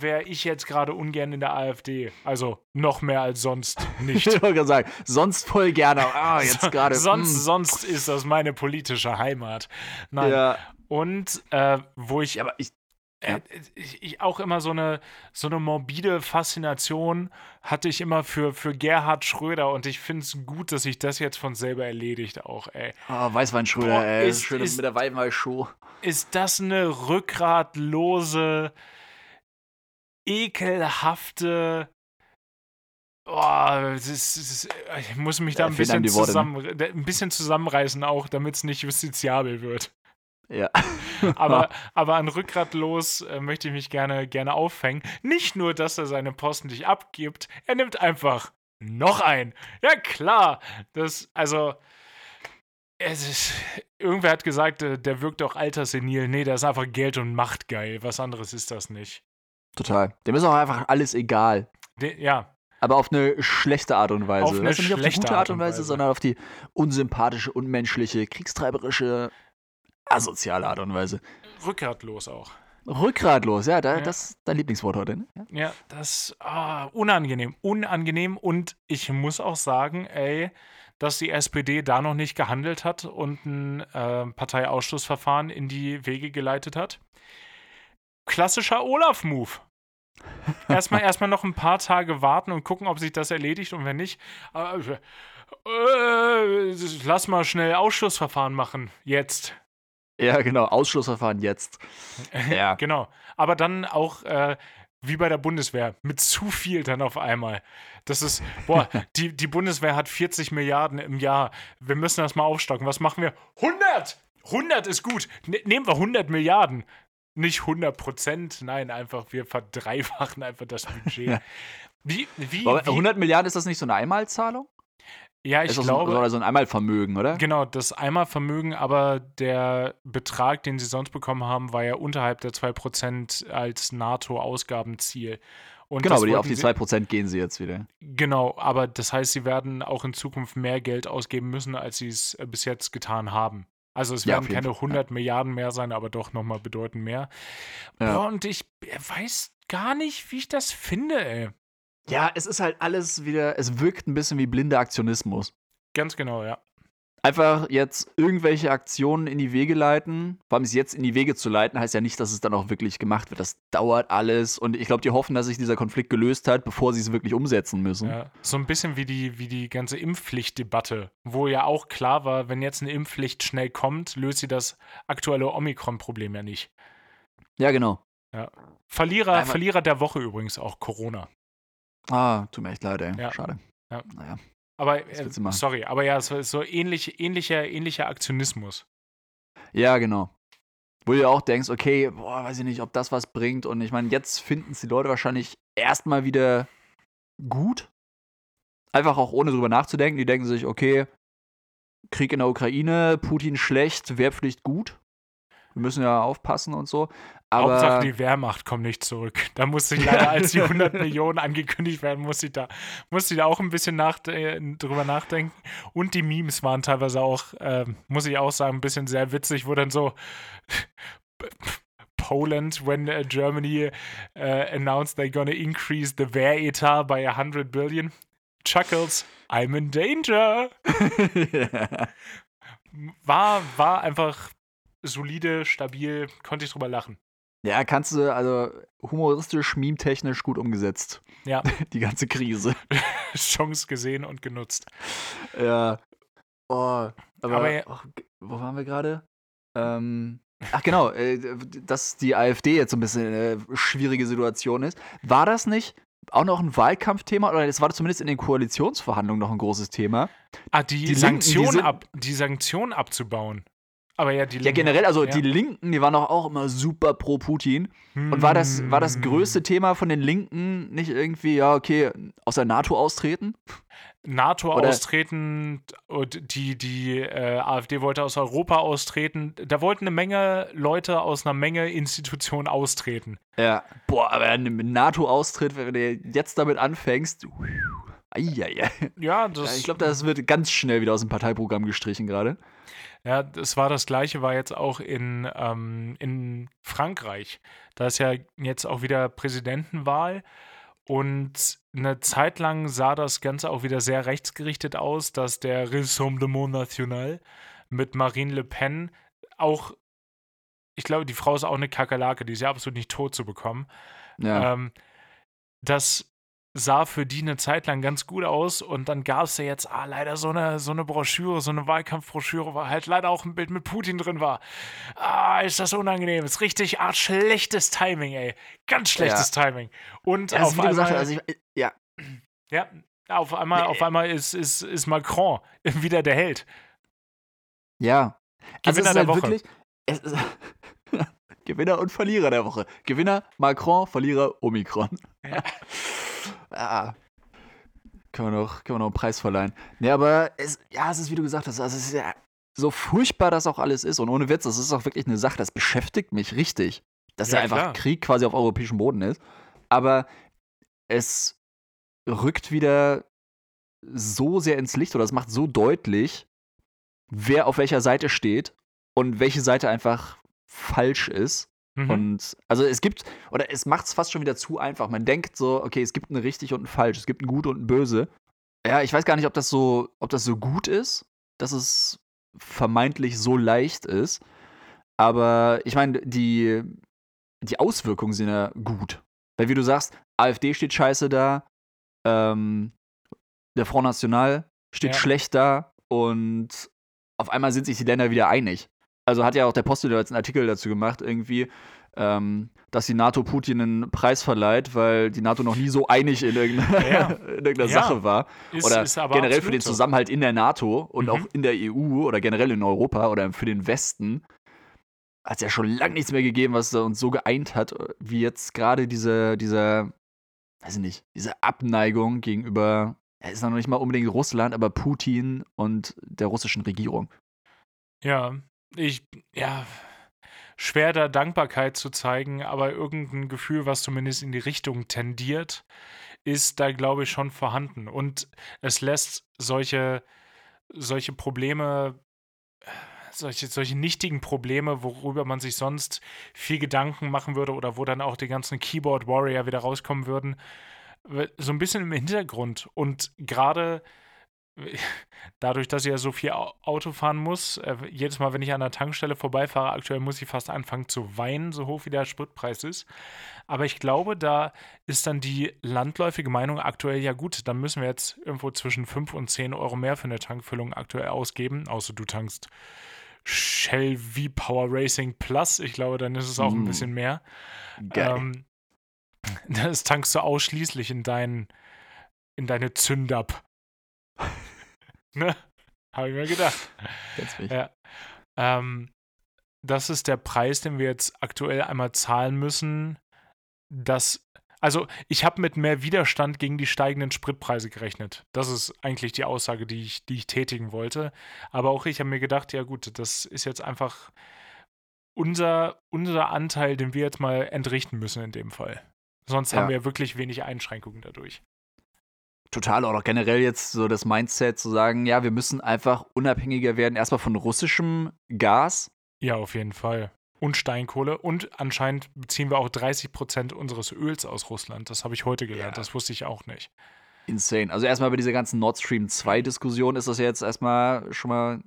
wäre ich jetzt gerade ungern in der AfD. Also noch mehr als sonst nicht. Ich wollte gerade sagen, sonst voll gerne. Ah, jetzt gerade. sonst, mm. sonst ist das meine politische Heimat. Nein. Ja, Und äh, wo ich aber ich. Äh, ich, ich auch immer so eine, so eine morbide Faszination hatte ich immer für, für Gerhard Schröder und ich finde es gut, dass sich das jetzt von selber erledigt auch, ey. Oh, Weißweinschröder, Boah, ey. ist- Schön ist- mit der Weißwein-Show. Ist das eine rückgratlose, ekelhafte. Boah, das ist, das ist, ich muss mich da Ja, ein bisschen, ne? zusammen, ein bisschen zusammenreißen, auch damit es nicht justiziabel wird. Ja. Aber, aber an rückgratlos äh, möchte ich mich gerne, gerne aufhängen. Nicht nur, dass er seine Posten nicht abgibt, er nimmt einfach noch ein. Ja, klar. Das, also, es ist, irgendwer hat gesagt, äh, der wirkt auch alterssenil. Nee, der ist einfach Geld und Macht geil. Was anderes ist das nicht. Total. Dem ist auch einfach alles egal. De, ja, Aber auf eine schlechte Art und Weise. Auf eine du, nicht auf die schlechte gute Art und Weise, Weise. sondern auf die unsympathische, unmenschliche, kriegstreiberische, asoziale Art und Weise. rückgratlos auch. Rückgratlos, ja, da, Ja. das ist dein Lieblingswort heute, ne? Ja. Ja, das ah, unangenehm, unangenehm und ich muss auch sagen, ey, dass die SPD da noch nicht gehandelt hat und ein äh, Parteiausschlussverfahren in die Wege geleitet hat. Klassischer Olaf-Move. Erstmal erstmal noch ein paar Tage warten und gucken, ob sich das erledigt und wenn nicht, äh, äh, lass mal schnell Ausschlussverfahren machen. Jetzt. Ja, genau. Ausschlussverfahren jetzt. Ja. Genau. Aber dann auch äh, wie bei der Bundeswehr, mit zu viel dann auf einmal. Das ist, boah, die, die Bundeswehr hat 40 Milliarden im Jahr. Wir müssen das mal aufstocken. Was machen wir? 100! 100 ist gut. Ne nehmen wir 100 Milliarden. Nicht 100 Prozent, nein, einfach wir verdreifachen einfach das Budget. Wie, wie, Aber wie 100 Milliarden, ist das nicht so eine Einmalzahlung? Ja, ich ist das glaube, so, oder so ein Einmalvermögen, oder? Genau, das Einmalvermögen, aber der Betrag, den sie sonst bekommen haben, war ja unterhalb der 2% als NATO-Ausgabenziel. Und Genau, aber die, auf die sie- 2% gehen sie jetzt wieder. Genau, aber das heißt, sie werden auch in Zukunft mehr Geld ausgeben müssen, als sie es äh, bis jetzt getan haben. Also es Ja, werden jeden keine Fall, 100 Milliarden mehr sein, aber doch nochmal bedeutend mehr. Ja. Boah, und ich weiß gar nicht, wie ich das finde, ey. Ja, es ist halt alles wieder, es wirkt ein bisschen wie blinder Aktionismus. Ganz genau, ja. Einfach jetzt irgendwelche Aktionen in die Wege leiten. Vor allem es jetzt in die Wege zu leiten, heißt ja nicht, dass es dann auch wirklich gemacht wird. Das dauert alles. Und ich glaube, die hoffen, dass sich dieser Konflikt gelöst hat, bevor sie es wirklich umsetzen müssen. Ja, so ein bisschen wie die, wie die ganze Impfpflichtdebatte, wo ja auch klar war, wenn jetzt eine Impfpflicht schnell kommt, löst sie das aktuelle Omikron-Problem ja nicht. Ja, genau. Verlierer, Einmal- Verlierer der Woche übrigens auch Corona. Ah, tut mir echt leid, ey. Ja. Schade. Ja. Naja. Aber, äh, sorry, aber ja, es war so ähnlich, ähnlicher, ähnlicher Aktionismus. Ja, genau. Wo du ja auch denkst, okay, boah, weiß ich nicht, ob das was bringt. Und ich meine, jetzt finden es die Leute wahrscheinlich erstmal wieder gut. Einfach auch ohne drüber nachzudenken. Die denken sich, okay, Krieg in der Ukraine, Putin schlecht, Wehrpflicht gut. Wir müssen ja aufpassen und so. Aber Hauptsache die Wehrmacht kommt nicht zurück. Da musste ich leider, als die 100 Millionen angekündigt werden, musste ich da, musste ich da auch ein bisschen nach, äh, drüber nachdenken. Und die Memes waren teilweise auch, äh, muss ich auch sagen, ein bisschen sehr witzig, wo dann so Poland, when uh, Germany uh, announced they're gonna increase the Wehretat by 100 billion. Chuckles, I'm in danger. War, war einfach solide, stabil, konnte ich drüber lachen. Ja, kannst du, also humoristisch, meme-technisch gut umgesetzt. Ja. Die ganze Krise. Chance gesehen und genutzt. Ja. Oh, aber, Aber ja- ach, wo waren wir gerade? Ähm, ach genau, äh, dass die AfD jetzt so ein bisschen eine schwierige Situation ist. War das nicht auch noch ein Wahlkampfthema oder es war zumindest in den Koalitionsverhandlungen noch ein großes Thema? Ah, die, Die Sanktionen ab, die Sanktionen abzubauen. Aber ja, die Ja, Linken- generell, also ja. die Linken, die waren doch auch immer super pro Putin. Und war das, war das Hm. größte Thema von den Linken nicht irgendwie, ja, okay, aus der NATO austreten? NATO Oder- austreten und die, die äh, AfD wollte aus Europa austreten. Da wollten eine Menge Leute aus einer Menge Institutionen austreten. Ja. Boah, aber ein NATO-Austritt, wenn du jetzt damit anfängst, eieiei. Ja, Ja, das, ich glaube, das wird ganz schnell wieder aus dem Parteiprogramm gestrichen gerade. ja, das war das Gleiche, war jetzt auch in, ähm, in Frankreich. Da ist ja jetzt auch wieder Präsidentenwahl. Und eine Zeit lang sah das Ganze auch wieder sehr rechtsgerichtet aus, dass der Rassemblement National mit Marine Le Pen auch, ich glaube, die Frau ist auch eine Kakerlake, die ist ja absolut nicht tot zu bekommen. Ja. Ähm, das sah für die eine Zeit lang ganz gut aus und dann gab es ja jetzt ah, leider so eine, so eine Broschüre, so eine Wahlkampfbroschüre, wo halt leider auch ein Bild mit Putin drin war. Ah, ist das unangenehm. Ist richtig ah, schlechtes Timing, ey. Ganz schlechtes Timing. Und Ja, auf gesagt einmal, hast, also ich, ja, ja, auf einmal, auf einmal ist, ist, ist Macron wieder der Held. ja. Also es ist halt wirklich. Es ist Gewinner und Verlierer der Woche. Gewinner Macron, Verlierer Omikron. Ja. ja. Können wir, noch, können wir noch einen Preis verleihen. Nee, aber es, ja, es ist, wie du gesagt hast, also es ist ja so furchtbar das auch alles ist. Und ohne Witz, das ist auch wirklich eine Sache, das beschäftigt mich richtig. Dass Ja, ja einfach klar. Krieg quasi auf europäischem Boden ist. Aber es rückt wieder so sehr ins Licht oder es macht so deutlich, wer auf welcher Seite steht und welche Seite einfach falsch ist. Mhm. Und also es gibt, oder es macht es fast schon wieder zu einfach. Man denkt so, okay, es gibt ein richtig und ein falsch, es gibt ein gut und ein böse. Ja, ich weiß gar nicht, ob das so, ob das so gut ist, dass es vermeintlich so leicht ist. Aber ich meine, die, die Auswirkungen sind ja gut. Weil wie du sagst, AfD steht scheiße da, ähm, der Front National steht Ja. schlecht da und auf einmal sind sich die Länder wieder einig. Also hat ja auch der Postel jetzt einen Artikel dazu gemacht, irgendwie, ähm, dass die NATO Putin einen Preis verleiht, weil die NATO noch nie so einig in irgendeiner, Ja. in irgendeiner Ja. Sache war. ist, Oder ist generell für den. Zusammenhalt in der NATO und Mhm. auch in der EU oder generell in Europa oder für den Westen hat es ja schon lange nichts mehr gegeben, was uns so geeint hat, wie jetzt gerade diese, diese, weiß ich nicht, diese Abneigung gegenüber, ja, ist noch nicht mal unbedingt Russland, aber Putin und der russischen Regierung. Ja, ich, ja, schwer da Dankbarkeit zu zeigen, aber irgendein Gefühl, was zumindest in die Richtung tendiert, ist da, glaube ich, schon vorhanden. Und es lässt solche, solche Probleme, solche, solche nichtigen Probleme, worüber man sich sonst viel Gedanken machen würde oder wo dann auch die ganzen Keyboard Warrior wieder rauskommen würden, so ein bisschen im Hintergrund. Und gerade dadurch, dass ich ja so viel Au- Auto fahren muss, äh, jedes Mal, wenn ich an der Tankstelle vorbeifahre, aktuell muss ich fast anfangen zu weinen, so hoch wie der Spritpreis ist. Aber ich glaube, da ist dann die landläufige Meinung aktuell ja gut. Dann müssen wir jetzt irgendwo zwischen 5 und 10 Euro mehr für eine Tankfüllung aktuell ausgeben, außer du tankst Shell V-Power Racing Plus. Ich glaube, dann ist es auch ein Mm. bisschen mehr. Geil. Ähm, das tankst du ausschließlich in, dein, in deine Zündab. ne? Habe ich mir gedacht. Mich. Ja. Ähm, das ist der Preis, den wir jetzt aktuell einmal zahlen müssen. Das, also ich habe mit mehr Widerstand gegen die steigenden Spritpreise gerechnet. Das ist eigentlich die Aussage, die ich, die ich tätigen wollte. Aber auch ich habe mir gedacht, ja gut, das ist jetzt einfach unser, unser Anteil, den wir jetzt mal entrichten müssen in dem Fall. Sonst Ja. haben wir wirklich wenig Einschränkungen dadurch. Total, auch generell jetzt so das Mindset zu sagen, ja, wir müssen einfach unabhängiger werden, erstmal von russischem Gas. Ja, auf jeden Fall. Und Steinkohle. Und anscheinend beziehen wir auch 30 Prozent unseres Öls aus Russland. Das habe ich heute gelernt. Ja. Das wusste ich auch nicht. Insane. Also erstmal bei dieser ganzen Nord Stream 2 Diskussion ist das jetzt erstmal schon mal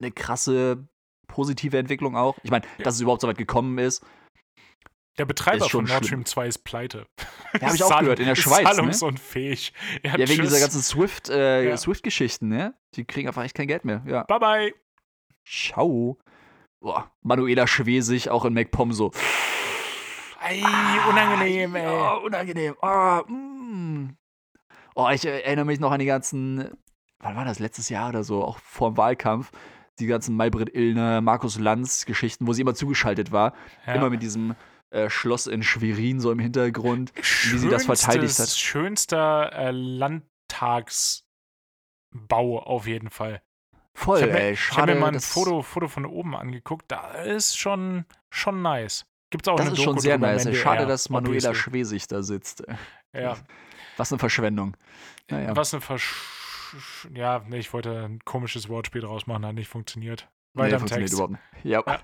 eine krasse positive Entwicklung auch. Ich meine, Ja. dass es überhaupt so weit gekommen ist, Der Betreiber von Nord schlimm. Stream 2 ist pleite. Ja, hab ich auch gehört, in der ist Schweiz, ne? Zahlungsunfähig. Ja, ja, wegen tschüss. dieser ganzen Swift, äh, Ja. Swift-Geschichten, ne? Die kriegen einfach echt kein Geld mehr. Ja. Bye bye. Ciao. Boah, Manuela Schwesig auch in MacPom so. Ey, unangenehm, ey. Ja, unangenehm. Ah, mm. Oh, ich äh, erinnere mich noch an die ganzen, wann war das, letztes Jahr oder so, auch vor dem Wahlkampf, die ganzen Maybrit Illner, Markus Lanz Geschichten, wo sie immer zugeschaltau war. Ja. Immer mit diesem äh, Schloss in Schwerin so im Hintergrund. wie sie das verteidigt hat. Schönstes- Schönster äh, Landtagsbau auf jeden Fall. Voll, Ich habe mir, ey. ich hab Schade, mir mal ein Foto, Foto von oben angeguckt. Da ist schon, schon nice. Gibt's auch Das eine ist schon Doku sehr drüber im nice. NDR, Schade, dass Manuela. Schwesig da sitzt. Ja. Was eine Verschwendung. Naja. Was eine Versch... Ja, nee, ich wollte ein komisches Wortspiel draus machen, hat nicht funktioniert. Nee, Weiter im funktioniert Text. überhaupt nicht. Ja. Ja.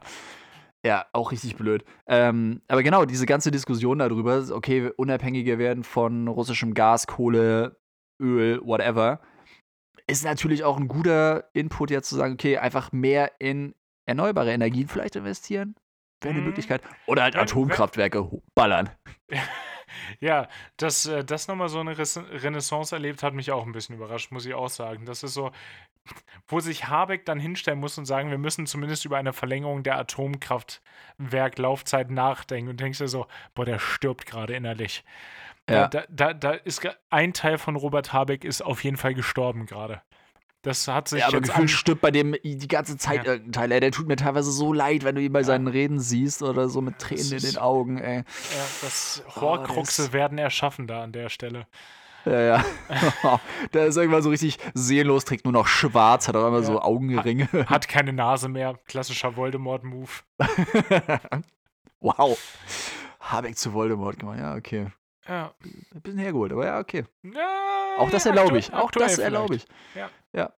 Ja. auch richtig blöd. Ähm, aber genau, diese ganze Diskussion darüber, okay, unabhängiger werden von russischem Gas, Kohle, Öl, whatever, ist natürlich auch ein guter Input, jetzt zu sagen, okay, einfach mehr in erneuerbare Energien vielleicht investieren. Wäre eine Mhm. Möglichkeit. Oder halt Wenn- Atomkraftwerke ho- ballern. Ja, dass äh, das nochmal so eine Res Renaissance erlebt, hat mich auch ein bisschen überrascht, muss ich auch sagen. Das ist so, wo sich Habeck dann hinstellen muss und sagen, wir müssen zumindest über eine Verlängerung der Atomkraftwerklaufzeit nachdenken. Und denkst dir so, boah, der stirbt gerade innerlich. Ja. Äh, Da, da, da ist ein Teil von Robert Habeck ist auf jeden Fall gestorben gerade. Das hat sich Ja, aber gefühlt stirbt bei dem die ganze Zeit Ja. irgendein Teil. Ey, der tut mir teilweise so leid, wenn du ihn bei seinen Reden siehst oder so mit Tränen in den Augen, ey. ja, das Oh, Horcruxe das- werden erschaffen da an der Stelle. Ja, ja. der ist irgendwann so richtig seelenlos, trägt nur noch schwarz, hat auch immer Ja. so Augenringe. Hat keine Nase mehr. Klassischer Voldemort-Move. wow. Habeck zu Voldemort gemacht. Ja, okay. Ja. Ein bisschen hergeholt, aber ja, okay. Ja, Auch das erlaube ich. Auch das erlaube ich. Ja. Ja.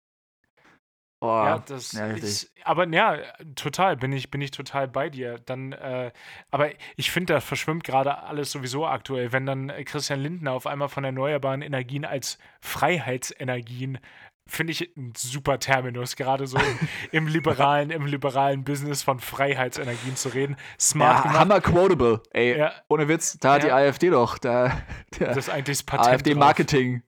Oh, Ja, das ja, ist, aber ja, total, bin ich, bin ich total bei dir. Dann, äh, aber ich finde, da verschwimmt gerade alles sowieso aktuell, wenn dann äh, Christian Lindner auf einmal von erneuerbaren Energien als Freiheitsenergien finde ich ein super Terminus, gerade so im, im liberalen, im liberalen Business von Freiheitsenergien zu reden. Smart ja, gemacht. hammer quotable. Ey, Ja, ohne Witz, da hat die Ja. AfD doch. Da, das ist eigentlich das Patent. AfD-Marketing.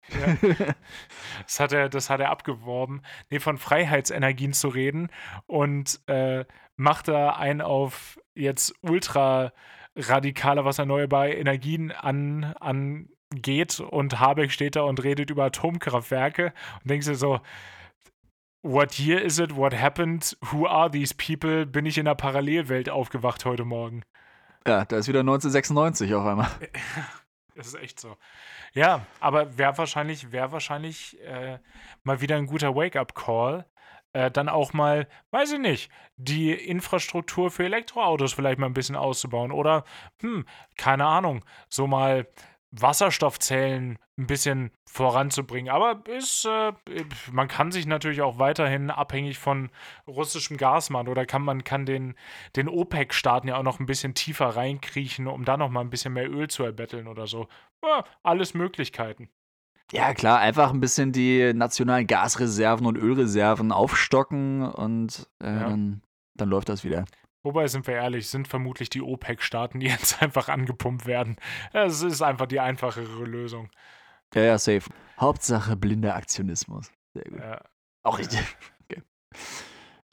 Das hat er, das hat er abgeworben. Nee, von Freiheitsenergien zu reden und äh, macht da einen auf jetzt ultra radikaler, was erneuerbare Energien an, angeht. Und Habeck steht da und redet über Atomkraftwerke und denkst dir so, What year is it? What happened? Who are these people? Bin ich in einer Parallelwelt aufgewacht heute Morgen? Ja, da ist wieder 1996 auf einmal. Das ist echt so. Ja, aber wäre wahrscheinlich, wär wahrscheinlich äh, mal wieder ein guter Wake-up-Call. Äh, dann auch mal, weiß ich nicht, die Infrastruktur für Elektroautos vielleicht mal ein bisschen auszubauen. Oder, hm, keine Ahnung, so mal Wasserstoffzellen ein bisschen voranzubringen. Aber ist, äh, man kann sich natürlich auch weiterhin abhängig von russischem Gas machen oder kann man kann den, den OPEC-Staaten ja auch noch ein bisschen tiefer reinkriechen, um da noch mal ein bisschen mehr Öl zu erbetteln oder so. Ja, alles Möglichkeiten. Ja, klar, einfach ein bisschen die nationalen Gasreserven und Ölreserven aufstocken und äh, Ja. dann, dann läuft das wieder. Wobei, sind wir ehrlich, sind vermutlich die OPEC-Staaten, die jetzt einfach angepumpt werden. Es ist einfach die einfachere Lösung. Ja, ja, safe. Hauptsache blinder Aktionismus. Sehr gut. Ja. Auch richtig. Okay.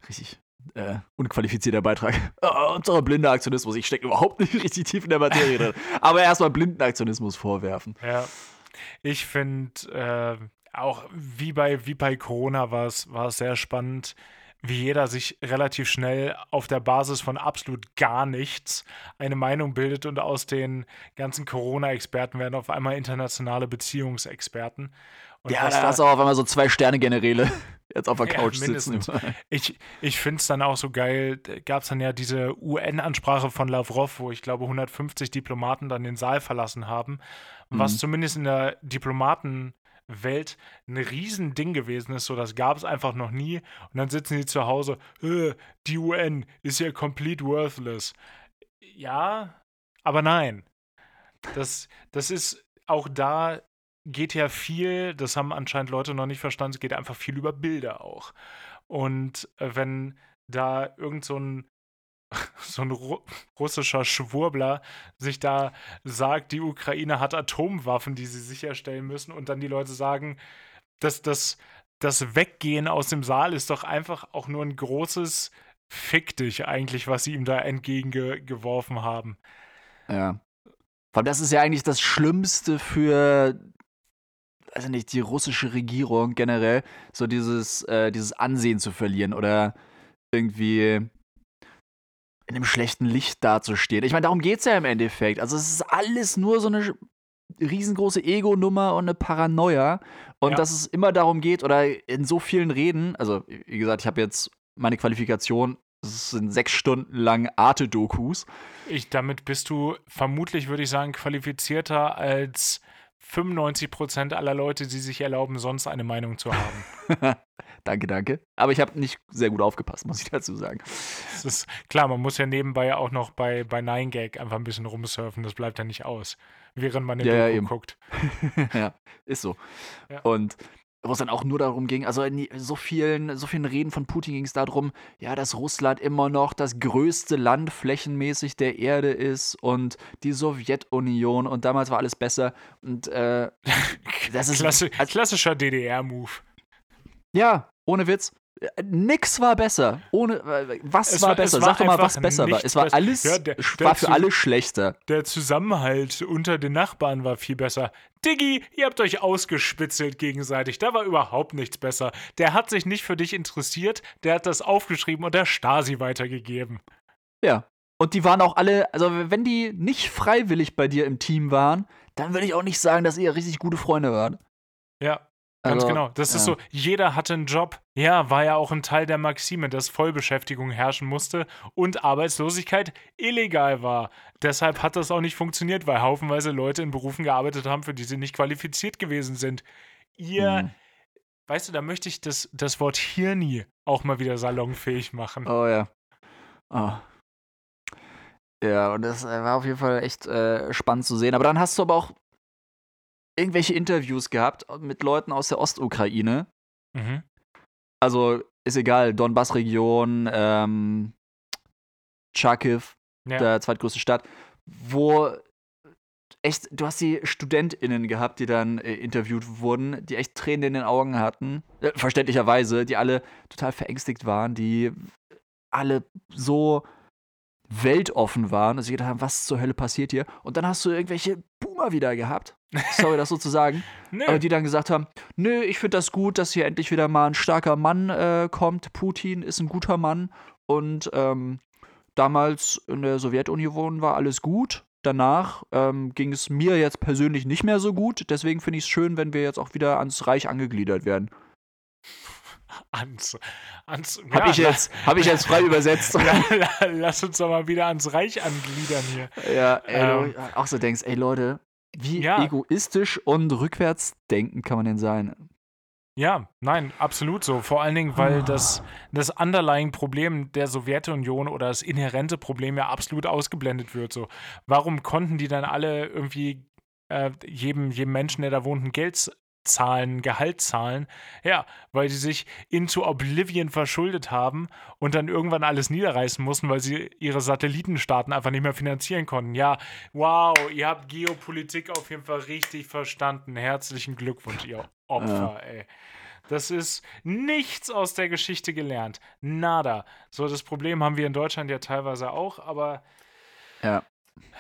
Richtig. Äh, unqualifizierter Beitrag. Oh, Hauptsache blinder Aktionismus. Ich stecke überhaupt nicht richtig tief in der Materie drin. Aber erstmal blinden Aktionismus vorwerfen. Ja, ich finde, äh, auch wie bei, wie bei Corona war es sehr spannend, wie jeder sich relativ schnell auf der Basis von absolut gar nichts eine Meinung bildet und aus den ganzen Corona-Experten werden auf einmal internationale Beziehungsexperten. Und ja, da hast du auch auf einmal so zwei Sterne-Generäle jetzt auf der Ja, Couch mindestens. sitzen. Ich, ich finde es dann auch so geil, gab es dann ja diese UN-Ansprache von Lavrov, wo ich glaube 150 Diplomaten dann den Saal verlassen haben, was Mhm. zumindest in der Diplomatenwelt ein Riesending gewesen ist, so das gab es einfach noch nie und dann sitzen die zu Hause, "Äh, die UN ist ja complete worthless. Ja, aber nein. Das, das ist auch da geht ja viel, das haben anscheinend Leute noch nicht verstanden, es geht einfach viel über Bilder auch. Und äh, wenn da irgend so ein, so ein Ru russischer Schwurbler sich da sagt, die Ukraine hat Atomwaffen, die sie sicherstellen müssen, und dann die Leute sagen, dass das, das Weggehen aus dem Saal ist doch einfach auch nur ein großes Fick dich eigentlich, was sie ihm da entgegengeworfen haben. Ja. Allem, das ist ja eigentlich das Schlimmste für, also nicht, die russische Regierung generell, so dieses, äh, dieses Ansehen zu verlieren oder irgendwie in einem schlechten Licht dazustehen. Ich meine, darum geht es ja im Endeffekt. Also es ist alles nur so eine riesengroße Ego-Nummer und eine Paranoia. Und Ja. dass es immer darum geht, oder in so vielen Reden, also wie gesagt, ich habe jetzt meine Qualifikation, es sind sechs Stunden lang Arte-Dokus. Ich, damit bist du vermutlich, würde ich sagen, qualifizierter als 95% aller Leute, die sich erlauben, sonst eine Meinung zu haben. danke, danke. Aber ich habe nicht sehr gut aufgepasst, muss ich dazu sagen. Das ist klar, man muss ja nebenbei auch noch bei, bei 9gag einfach ein bisschen rumsurfen, das bleibt ja nicht aus, während man eine Ja, ja, Doku eben. guckt. ja, ist so. Ja. Und wo es dann auch nur darum ging, also in so vielen, so vielen Reden von Putin ging es darum, ja, dass Russland immer noch das größte Land flächenmäßig der Erde ist und die Sowjetunion und damals war alles besser. Und äh, das ist Klassi also, klassischer DDR-Move. ja, ohne Witz. Nix war besser. Ohne, was war, war- es besser? war Sag doch mal, was besser war. Es war alles, Ja, der- war der für zu- alle schlechter. Der Zusammenhalt unter den Nachbarn war viel besser. Diggi, ihr habt euch ausgespitzelt gegenseitig. Da war überhaupt nichts besser. Der hat sich nicht für dich interessiert, der hat das aufgeschrieben und der Stasi weitergegeben. Ja. Und die waren auch alle, also wenn die nicht freiwillig bei dir im Team waren, dann würde ich auch nicht sagen, dass ihr richtig gute Freunde waren. Ja, ganz Also, genau. Das ist ja. so, jeder hatte einen Job. Ja, war ja auch ein Teil der Maxime, dass Vollbeschäftigung herrschen musste und Arbeitslosigkeit illegal war. Deshalb hat das auch nicht funktioniert, weil haufenweise Leute in Berufen gearbeitet haben, für die sie nicht qualifiziert gewesen sind. Ihr, Mhm. weißt du, da möchte ich das, das Wort Hirni auch mal wieder salonfähig machen. Oh ja. Oh. Ja, und das äh, war auf jeden Fall echt äh, spannend zu sehen. Aber dann hast du aber auch irgendwelche Interviews gehabt mit Leuten aus der Ostukraine. Mhm. Also ist egal, Donbass-Region, ähm, Charkiw, Ja. der zweitgrößte Stadt, wo echt, du hast die StudentInnen gehabt, die dann äh, interviewt wurden, die echt Tränen in den Augen hatten, äh, verständlicherweise, die alle total verängstigt waren, die alle so weltoffen waren, dass sie gedacht haben, was zur Hölle passiert hier? Und dann hast du irgendwelche Boomer wieder gehabt, sorry, das so zu sagen, Nö. aber die dann gesagt haben, nö, ich finde das gut, dass hier endlich wieder mal ein starker Mann äh, kommt. Putin ist ein guter Mann und ähm, damals in der Sowjetunion war alles gut. Danach ähm, ging es mir jetzt persönlich nicht mehr so gut. Deswegen finde ich es schön, wenn wir jetzt auch wieder ans Reich angegliedert werden. ans, ans, Habe ja, ich, jetzt, hab ich jetzt frei übersetzt. la- la- Lass uns doch mal wieder ans Reich angliedern hier. ja, ey, Ähm. du auch so denkst, ey Leute, wie Ja. egoistisch und rückwärts denken kann man denn sein? Ja, nein, absolut so. Vor allen Dingen, weil Ah. das, das Underlying-Problem der Sowjetunion oder das inhärente Problem ja absolut ausgeblendet wird. So, warum konnten die dann alle irgendwie äh, jedem, jedem Menschen, der da wohnt, ein Geld zahlen, Gehalt zahlen? Ja, weil sie sich into Oblivion verschuldet haben und dann irgendwann alles niederreißen mussten, weil sie ihre Satellitenstaaten einfach nicht mehr finanzieren konnten. Ja, wow, ihr habt Geopolitik auf jeden Fall richtig verstanden. Herzlichen Glückwunsch, ihr Opfer, ey. Das ist nichts aus der Geschichte gelernt. Nada. So, das Problem haben wir in Deutschland ja teilweise auch, aber Ja.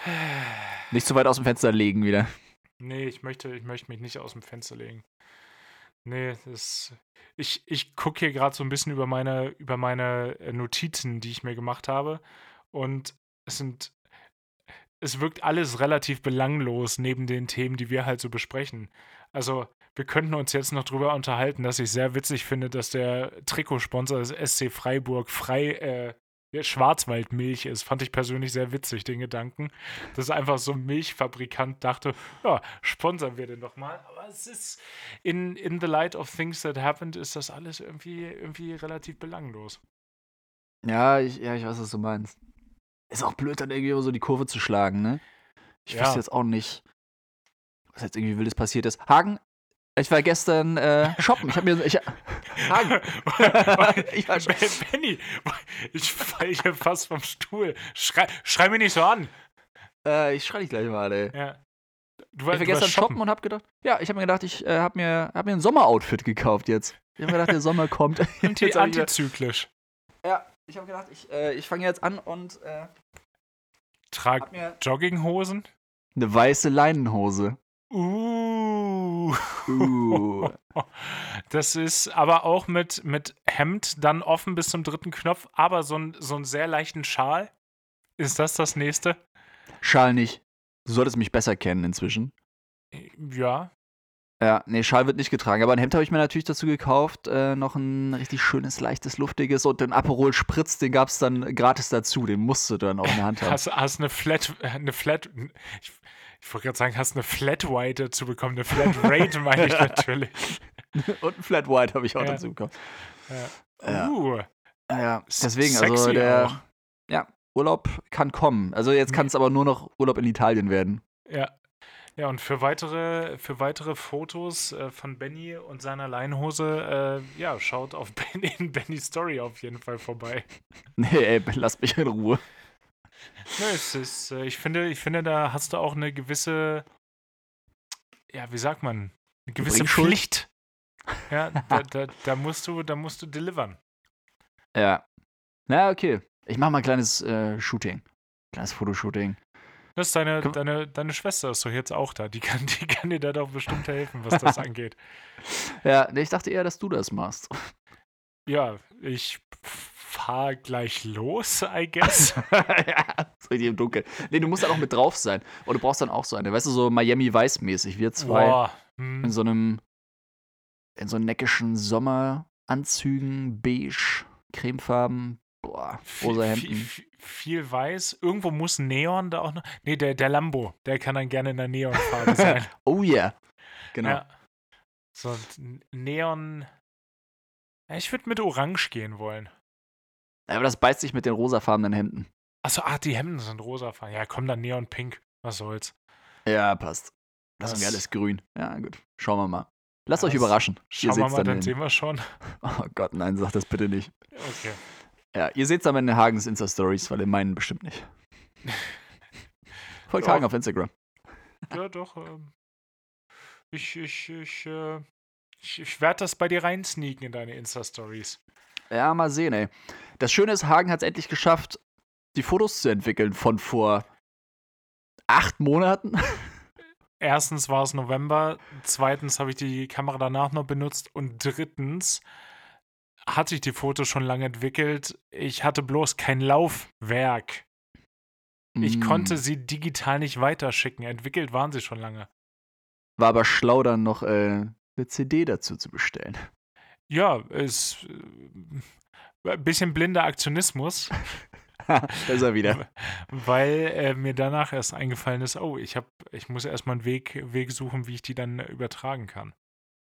Nicht zu weit aus dem Fenster legen wieder. Nee, ich möchte, ich möchte mich nicht aus dem Fenster legen. Nee, das. Ich, ich gucke hier gerade so ein bisschen über meine, über meine äh, Notizen, die ich mir gemacht habe. Und es sind. Es wirkt alles relativ belanglos neben den Themen, die wir halt so besprechen. Also, wir könnten uns jetzt noch drüber unterhalten, dass ich sehr witzig finde, dass der Trikotsponsor des SC Freiburg frei äh, Schwarzwaldmilch ist. Fand ich persönlich sehr witzig, den Gedanken. Dass einfach so ein Milchfabrikant dachte, ja, sponsern wir den doch mal. Aber es ist, in, in the light of things that happened, ist das alles irgendwie, irgendwie relativ belanglos. Ja, ich, ja, ich weiß, was du meinst. Ist auch blöd, dann irgendwie so die Kurve zu schlagen, ne? Ich Ja. wüsste jetzt auch nicht, was jetzt irgendwie Wildes passiert ist. Hagen, ich war gestern äh, shoppen. Ich habe mir. Ich, Hagen. ich war Benny, ich falle hier fast vom Stuhl. Schrei, schrei mir nicht so an. äh, ich schreie dich gleich mal, ey. Ja. Du, Ich war gestern warst shoppen und hab gedacht, ja, ich habe mir gedacht, ich äh, habe mir, hab mir ein Sommeroutfit gekauft jetzt. Ich habe mir gedacht, der Sommer kommt. Anti antizyklisch. ja, ich habe gedacht, ich, äh, ich fange jetzt an und äh, Trag Jogginghosen. eine weiße Leinenhose. Uh. Uh. Das ist aber auch mit, mit Hemd dann offen bis zum dritten Knopf, aber so, ein, so einen sehr leichten Schal. Ist das das nächste? Schal nicht. Du solltest mich besser kennen inzwischen. Ja. Ja, nee, Schal wird nicht getragen. Aber ein Hemd habe ich mir natürlich dazu gekauft. Äh, noch ein richtig schönes, leichtes, luftiges. Und den Aperol Spritz, den gab es dann gratis dazu. Den musst du dann auch in der Hand haben. Hast, hast eine Flat, eine Flat, ich, ich wollte gerade sagen, hast eine Flat White dazu bekommen. Eine Flat Rate meine ich natürlich. Und ein Flat White habe ich auch Ja. dazu bekommen. Ja. Ja. Uh, Ja, deswegen, also der auch. ja, Urlaub kann kommen. Also jetzt kann es aber nur noch Urlaub in Italien werden. ja. Ja, und für weitere, für weitere Fotos äh, von Benny und seiner Leinhose, äh, ja, schaut auf Benny, in Bennys Story auf jeden Fall vorbei. Nee, ey, lasst mich in Ruhe. Nö, es ist, äh, ich finde, ich finde, da hast du auch eine gewisse, ja, wie sagt man, eine gewisse? Pflicht. Ja, da, da, da musst du, da musst du delivern. Ja. Na, okay. Ich mache mal ein kleines äh, Shooting. Kleines Fotoshooting. Das ist deine, Komm. deine, deine Schwester ist doch jetzt auch da. Die kann, die kann dir da doch bestimmt helfen, was das angeht. Ja, ich dachte eher, dass du das machst. Ja, ich fahr gleich los, I guess. ja, so richtig im Dunkeln. Nee, du musst dann auch mit drauf sein. Und du brauchst dann auch so eine, weißt du, so Miami Weiß-mäßig. Wir zwei Boah. in Hm. so einem, in so neckischen Sommeranzügen, beige, cremefarben, boah, rosa Hemden. viel, viel weiß. Irgendwo muss Neon da auch noch. Nee, der, der Lambo, der kann dann gerne in der Neonfarbe sein. Oh yeah. Genau. Ja. So ein Neon. Ich würde mit Orange gehen wollen. Aber das beißt sich mit den rosafarbenen Hemden. Achso, ah, die Hemden sind rosa. Ja, komm dann Neon Pink. Was soll's. Ja, passt. Das Das- ist alles grün. Ja, gut. Schauen wir mal. Lasst Ja, euch überraschen. Schauen wir seht's mal, dann in- sehen wir schon. Oh Gott, nein, sag das bitte nicht. Okay. Ja, ihr seht es aber in den Hagens Insta-Stories, weil in meinen bestimmt nicht. Folgt. Hagen auf Instagram. Ja, doch. Ähm, ich ich, ich, äh, ich, ich werde das bei dir reinsneaken in deine Insta-Stories. Ja, mal sehen, ey. Das Schöne ist, Hagen hat es endlich geschafft, die Fotos zu entwickeln von vor acht Monaten. Erstens war es November, zweitens habe ich die Kamera danach noch benutzt und drittens hatte ich die Fotos schon lange entwickelt. Ich hatte bloß kein Laufwerk. Ich Mm. konnte sie digital nicht weiterschicken. Entwickelt waren sie schon lange. War aber schlau, dann noch äh, eine CD dazu zu bestellen. Ja, ist äh, ein bisschen blinder Aktionismus, da ist er wieder. weil äh, mir danach erst eingefallen ist, oh, ich, hab, ich muss erstmal einen Weg, Weg suchen, wie ich die dann übertragen kann.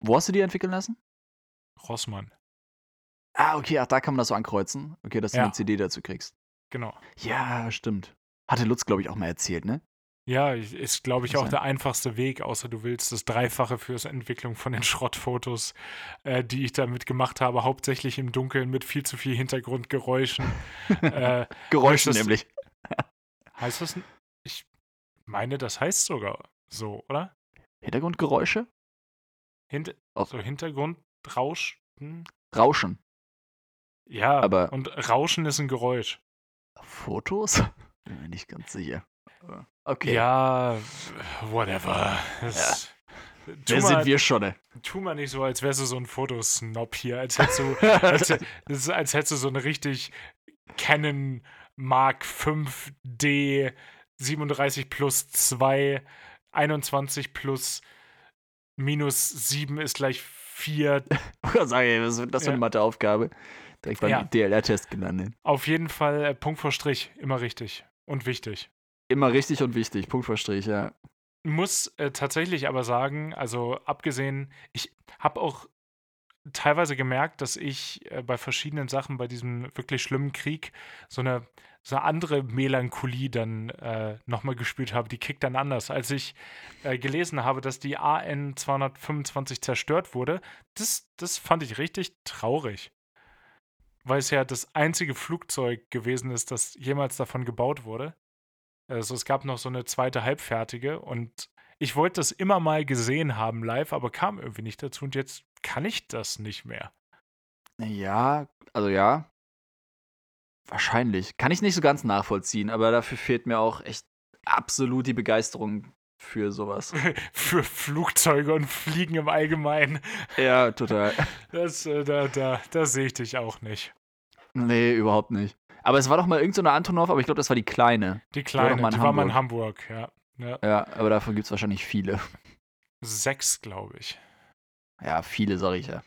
Wo hast du die entwickeln lassen? Rossmann, Ah, okay, ach, da kann man das so ankreuzen. Okay, dass du Ja. eine CD dazu kriegst. genau. Ja, stimmt. Hatte Lutz, glaube ich, auch mal erzählt, ne? Ja, ist, glaube ich, auch sein. der einfachste Weg, außer du willst das Dreifache fürs Entwicklung von den Schrottfotos, äh, die ich damit gemacht habe, hauptsächlich im Dunkeln mit viel zu viel Hintergrundgeräuschen. äh, Geräusche das- nämlich. heißt das? Ich meine, das heißt sogar so, oder? Hintergrundgeräusche? Hint Oh. So Hintergrundrausch. Hm? Rauschen. Ja, Aber- und Rauschen ist ein Geräusch. Fotos? Bin mir nicht ganz sicher. Aber Okay. Ja, whatever. Das, tu, Wer mal, sind wir schon, ey? tu mal nicht so, als wärst du so ein Fotosnob hier, als hättest du als, als hättest du so eine richtig Canon Mark 5D 37 plus 2, 21 plus minus 7 ist gleich 4. Sag ich, was ist das für eine Ja. Matheaufgabe? Direkt beim Ja. DLR-Test gelandet. Auf jeden Fall äh, Punkt vor Strich, immer richtig und wichtig. Immer richtig und wichtig. Punkt vor Strich, ja. Muss äh, tatsächlich aber sagen, also abgesehen, ich habe auch teilweise gemerkt, dass ich äh, bei verschiedenen Sachen bei diesem wirklich schlimmen Krieg so eine, so eine andere Melancholie dann äh, nochmal gespürt habe. Die kickt dann anders. Als ich äh, gelesen habe, dass die AN 225 zerstört wurde, das, das fand ich richtig traurig. Weil es ja das einzige Flugzeug gewesen ist, das jemals davon gebaut wurde. Also es gab noch so eine zweite halbfertige und ich wollte das immer mal gesehen haben live, aber kam irgendwie nicht dazu und jetzt kann ich das nicht mehr. Ja, also ja. Wahrscheinlich. Kann ich nicht so ganz nachvollziehen, aber dafür fehlt mir auch echt absolut die Begeisterung für sowas. Für Flugzeuge und Fliegen im Allgemeinen. ja, total. Das, äh, da, da, da sehe ich dich auch nicht. Nee, überhaupt nicht. Aber es war doch mal irgendeine so Antonov, aber ich glaube, das war die kleine. Die war kleine, mal in die war mal in Hamburg, ja. ja. Ja, aber davon gibt es wahrscheinlich viele. Sechs, glaube ich. Ja, viele, sag ich ja.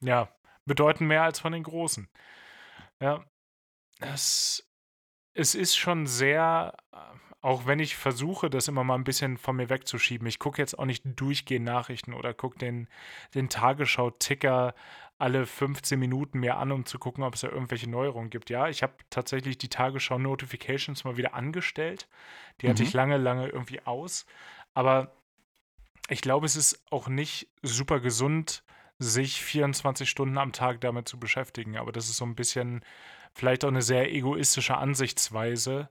Ja, bedeuten mehr als von den Großen. Ja, es, es ist schon sehr, auch wenn ich versuche, das immer mal ein bisschen von mir wegzuschieben. Ich gucke jetzt auch nicht durchgehend Nachrichten oder gucke den, den Tagesschau-Ticker alle 15 Minuten mir an, um zu gucken, ob es da irgendwelche Neuerungen gibt. Ja, ich habe tatsächlich die Tagesschau-Notifications mal wieder angestellt. Die hatte Mhm. ich lange, lange irgendwie aus. Aber ich glaube, es ist auch nicht super gesund, sich 24 Stunden am Tag damit zu beschäftigen. Aber das ist so ein bisschen vielleicht auch eine sehr egoistische Ansichtsweise,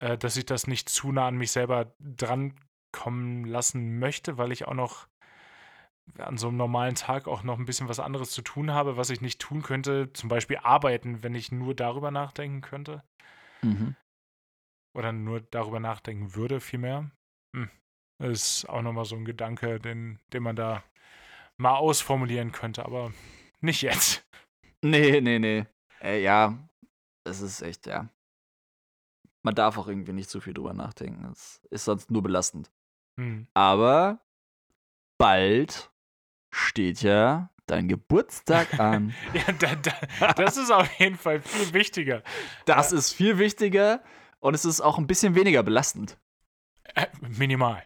äh, dass ich das nicht zu nah an mich selber drankommen lassen möchte, weil ich auch noch an so einem normalen Tag auch noch ein bisschen was anderes zu tun habe, was ich nicht tun könnte. Zum Beispiel arbeiten, wenn ich nur darüber nachdenken könnte. Mhm. Oder nur darüber nachdenken würde, vielmehr. Hm. Das ist auch nochmal so ein Gedanke, den, den man da mal ausformulieren könnte, aber nicht jetzt. Nee, nee, nee. Äh, ja, es ist echt, ja. Man darf auch irgendwie nicht zu viel drüber nachdenken. Es ist sonst nur belastend. Hm. Aber bald steht ja dein Geburtstag an. Ja, da, da, das ist auf jeden Fall viel wichtiger. Das ist viel wichtiger und es ist auch ein bisschen weniger belastend. Äh, minimal.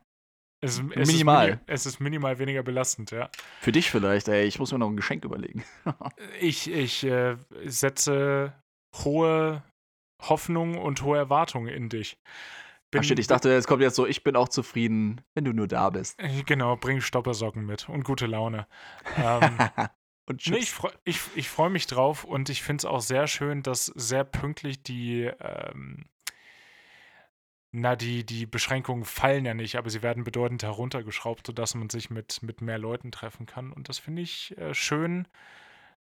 Es, es Minimal. Ist es ist minimal weniger belastend, ja. Für dich vielleicht, ey. Ich muss mir noch ein Geschenk überlegen. Ich, ich äh, setze hohe Hoffnung und hohe Erwartungen in dich. Ach shit, ich dachte, es kommt jetzt so, ich bin auch zufrieden, wenn du nur da bist. Äh, Genau, bring Stoppersocken mit und gute Laune. Ähm, und Nee, ich freue ich, ich freu mich drauf und ich finde es auch sehr schön, dass sehr pünktlich die, ähm, na, die, die Beschränkungen fallen ja nicht, aber sie werden bedeutend heruntergeschraubt, sodass man sich mit, mit mehr Leuten treffen kann. Und das finde ich äh, schön.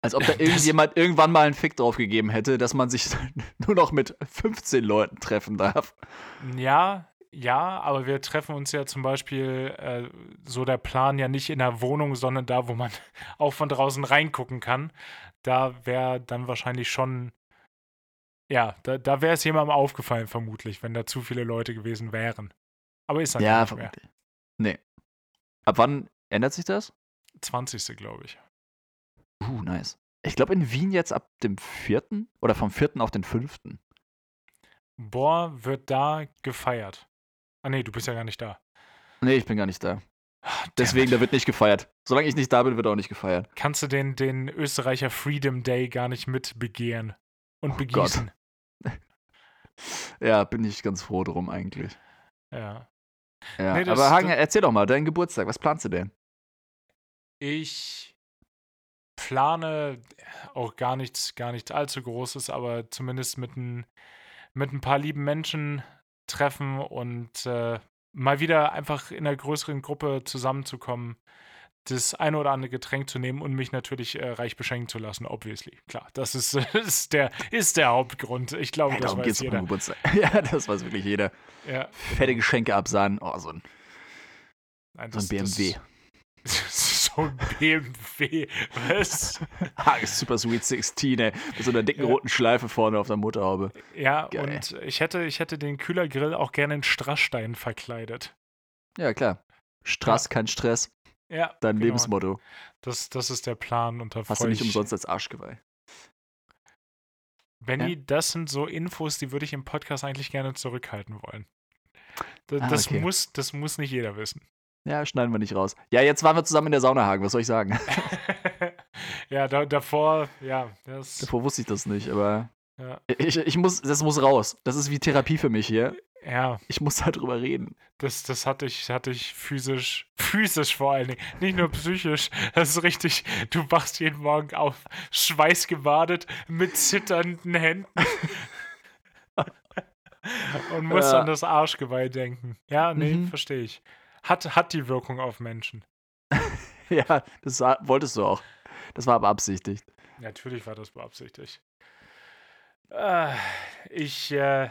Als ob da irgendjemand irgendwann mal einen Fick drauf gegeben hätte, dass man sich nur noch mit 15 Leuten treffen darf. Ja, ja, aber wir treffen uns ja zum Beispiel, äh, so der Plan ja nicht in der Wohnung, sondern da, wo man auch von draußen reingucken kann. Da wäre dann wahrscheinlich schon, ja, da, da wäre es jemandem aufgefallen, vermutlich, wenn da zu viele Leute gewesen wären. Aber ist dann Ja, nicht mehr. Nee. Ab wann ändert sich das? 20. glaube ich. Uh, nice. Ich glaube in Wien jetzt ab dem 4. oder vom 4. auf den 5. Boah, wird da gefeiert. Ah, nee, du bist ja gar nicht da. Nee, ich bin gar nicht da. Ah, Deswegen, da wird nicht gefeiert. Solange ich nicht da bin, wird auch nicht gefeiert. Kannst du den, den Österreicher Freedom Day gar nicht mit begehren und Oh Gott. begießen. Ja, bin ich ganz froh drum eigentlich. Ja. Ja, Nee, das- aber Hagen, erzähl doch mal, deinen Geburtstag, was planst du denn? Ich plane auch gar nichts, gar nichts allzu Großes, aber zumindest mit ein, mit ein paar lieben Menschen treffen und äh, mal wieder einfach in einer größeren Gruppe zusammenzukommen, das eine oder andere Getränk zu nehmen und mich natürlich äh, reich beschenken zu lassen, obviously. Klar, das ist, ist, der, ist der Hauptgrund. Ich glaube, Hey, das darum weiß jeder. Geburtstag. Ja, das weiß wirklich jeder. Ja, Fette Geschenke absahnen. Oh, so ein, nein, so ein das- BMW. Das, ein BMW. Was? Hagen Super Sweet 16, ey. Mit so einer dicken Ja. roten Schleife vorne auf der Motorhaube. Ja, Geil. und ich hätte, ich hätte den Kühlergrill auch gerne in Strassstein verkleidet. Ja, klar. Strass, kein Stress. Ja, Dein genau. Lebensmotto. Das, das ist der Plan und da Hast du nicht ich- umsonst als Arschgeweih. Benny, das sind so Infos, die würde ich im Podcast eigentlich gerne zurückhalten wollen. Das, Ah, das, okay. muss, das muss nicht jeder wissen. Ja, schneiden wir nicht raus. Ja, jetzt waren wir zusammen in der Sauna, Hagen. Was soll ich sagen? ja, da, davor, ja, das. Davor wusste ich das nicht, aber Ja, ich, ich muss, das muss raus. Das ist wie Therapie für mich hier. ja Ich muss darüber reden. das, das hatte ich, hatte ich physisch, physisch vor allen Dingen, nicht nur psychisch. Das ist richtig, du wachst jeden Morgen auf, schweißgebadet, mit zitternden Händen. Und musst Ja. an das Arschgeweih denken. Ja, nee, Mhm. verstehe ich. Hat, hat die Wirkung auf Menschen. Ja, das war, wolltest du auch. Das war beabsichtigt. Natürlich war das beabsichtigt. Äh, ich äh,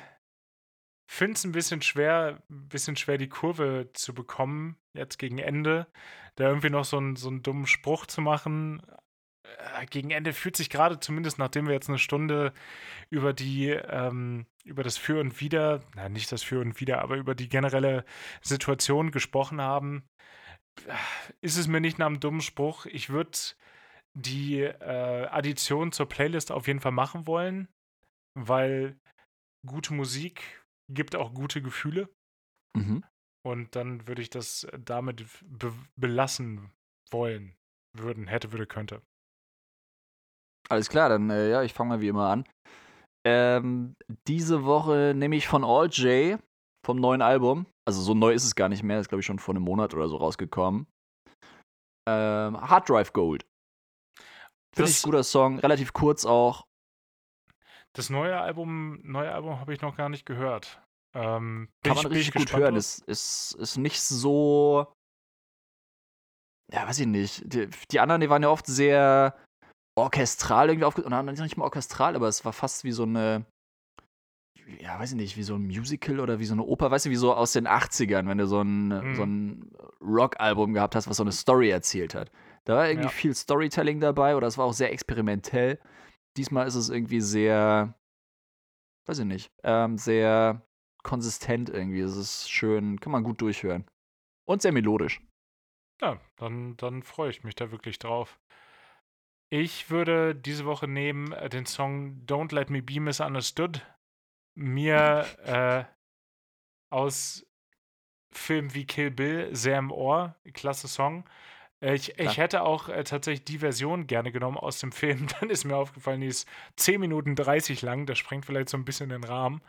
finde es ein bisschen schwer, ein bisschen schwer, die Kurve zu bekommen, jetzt gegen Ende. Da irgendwie noch so, einen- so einen dummen Spruch zu machen. Äh, gegen Ende fühlt sich gerade, zumindest nachdem wir jetzt eine Stunde über die, ähm, über das Für und Wider, na nicht das Für und Wider, aber über die generelle Situation gesprochen haben, äh, ist es mir nicht nach einem dummen Spruch. Ich würde die äh, Addition zur Playlist auf jeden Fall machen wollen, weil gute Musik gibt auch gute Gefühle Mhm. und dann würde ich das damit be belassen wollen, würden, hätte, würde, könnte. Alles klar, dann äh, ja, ich fange mal wie immer an. Ähm, diese Woche nehme ich von All J vom neuen Album. Also so neu ist es gar nicht mehr, ist glaube ich schon vor einem Monat oder so rausgekommen. Ähm, Hard Drive Gold. Finde ich ein guter Song, relativ kurz auch. Das neue Album, neue Album habe ich noch gar nicht gehört. Ähm, Kann ich, man richtig gut hören. Ist, ist, ist nicht so. Ja, weiß ich nicht. Die, die anderen, die waren ja oft sehr orchestral irgendwie aufge. Oder nicht mal orchestral, aber es war fast wie so eine. Ja, weiß ich nicht, wie so ein Musical oder wie so eine Oper, weißt du, wie so aus den 80ern, wenn du so ein, Mhm. so ein Rock-Album gehabt hast, was so eine Story erzählt hat. Da war irgendwie Ja. viel Storytelling dabei oder es war auch sehr experimentell. Diesmal ist es irgendwie sehr, weiß ich nicht, ähm, sehr konsistent irgendwie. Es ist schön, kann man gut durchhören. Und sehr melodisch. Ja, dann, dann freue ich mich da wirklich drauf. Ich würde diese Woche nehmen äh, den Song Don't Let Me Be Misunderstood. Mir äh, aus Filmen wie Kill Bill sehr im Ohr. Klasse Song. Äh, ich, ich hätte auch äh, tatsächlich die Version gerne genommen aus dem Film. Dann ist mir aufgefallen, die ist 10 Minuten 30 lang. Das sprengt vielleicht so ein bisschen den Rahmen.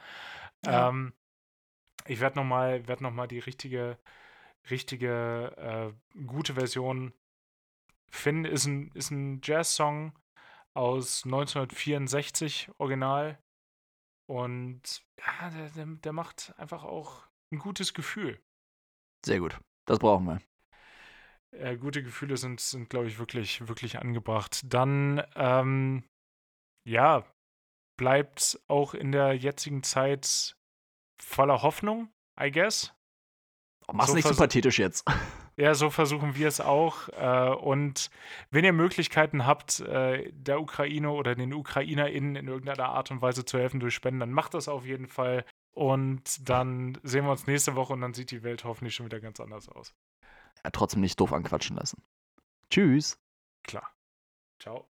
Ja. Ähm, ich werde nochmal werd noch mal die richtige, richtige, äh, gute Version finden. Ist ein, ist ein Jazz-Song aus 1964, original. Und ja, der, der, der macht einfach auch ein gutes Gefühl. Sehr gut. Das brauchen wir. Äh, gute Gefühle sind, sind glaube ich, wirklich, wirklich angebracht. Dann, ähm, ja, bleibt auch in der jetzigen Zeit voller Hoffnung, I guess. Oh, mach's So nicht so pathetisch jetzt. Ja, so versuchen wir es auch. Äh, und wenn ihr Möglichkeiten habt, äh, der Ukraine oder den UkrainerInnen in irgendeiner Art und Weise zu helfen durch Spenden, dann macht das auf jeden Fall. Und dann sehen wir uns nächste Woche und dann sieht die Welt hoffentlich schon wieder ganz anders aus. Ja, trotzdem nicht doof anquatschen lassen. Tschüss. Klar. Ciao.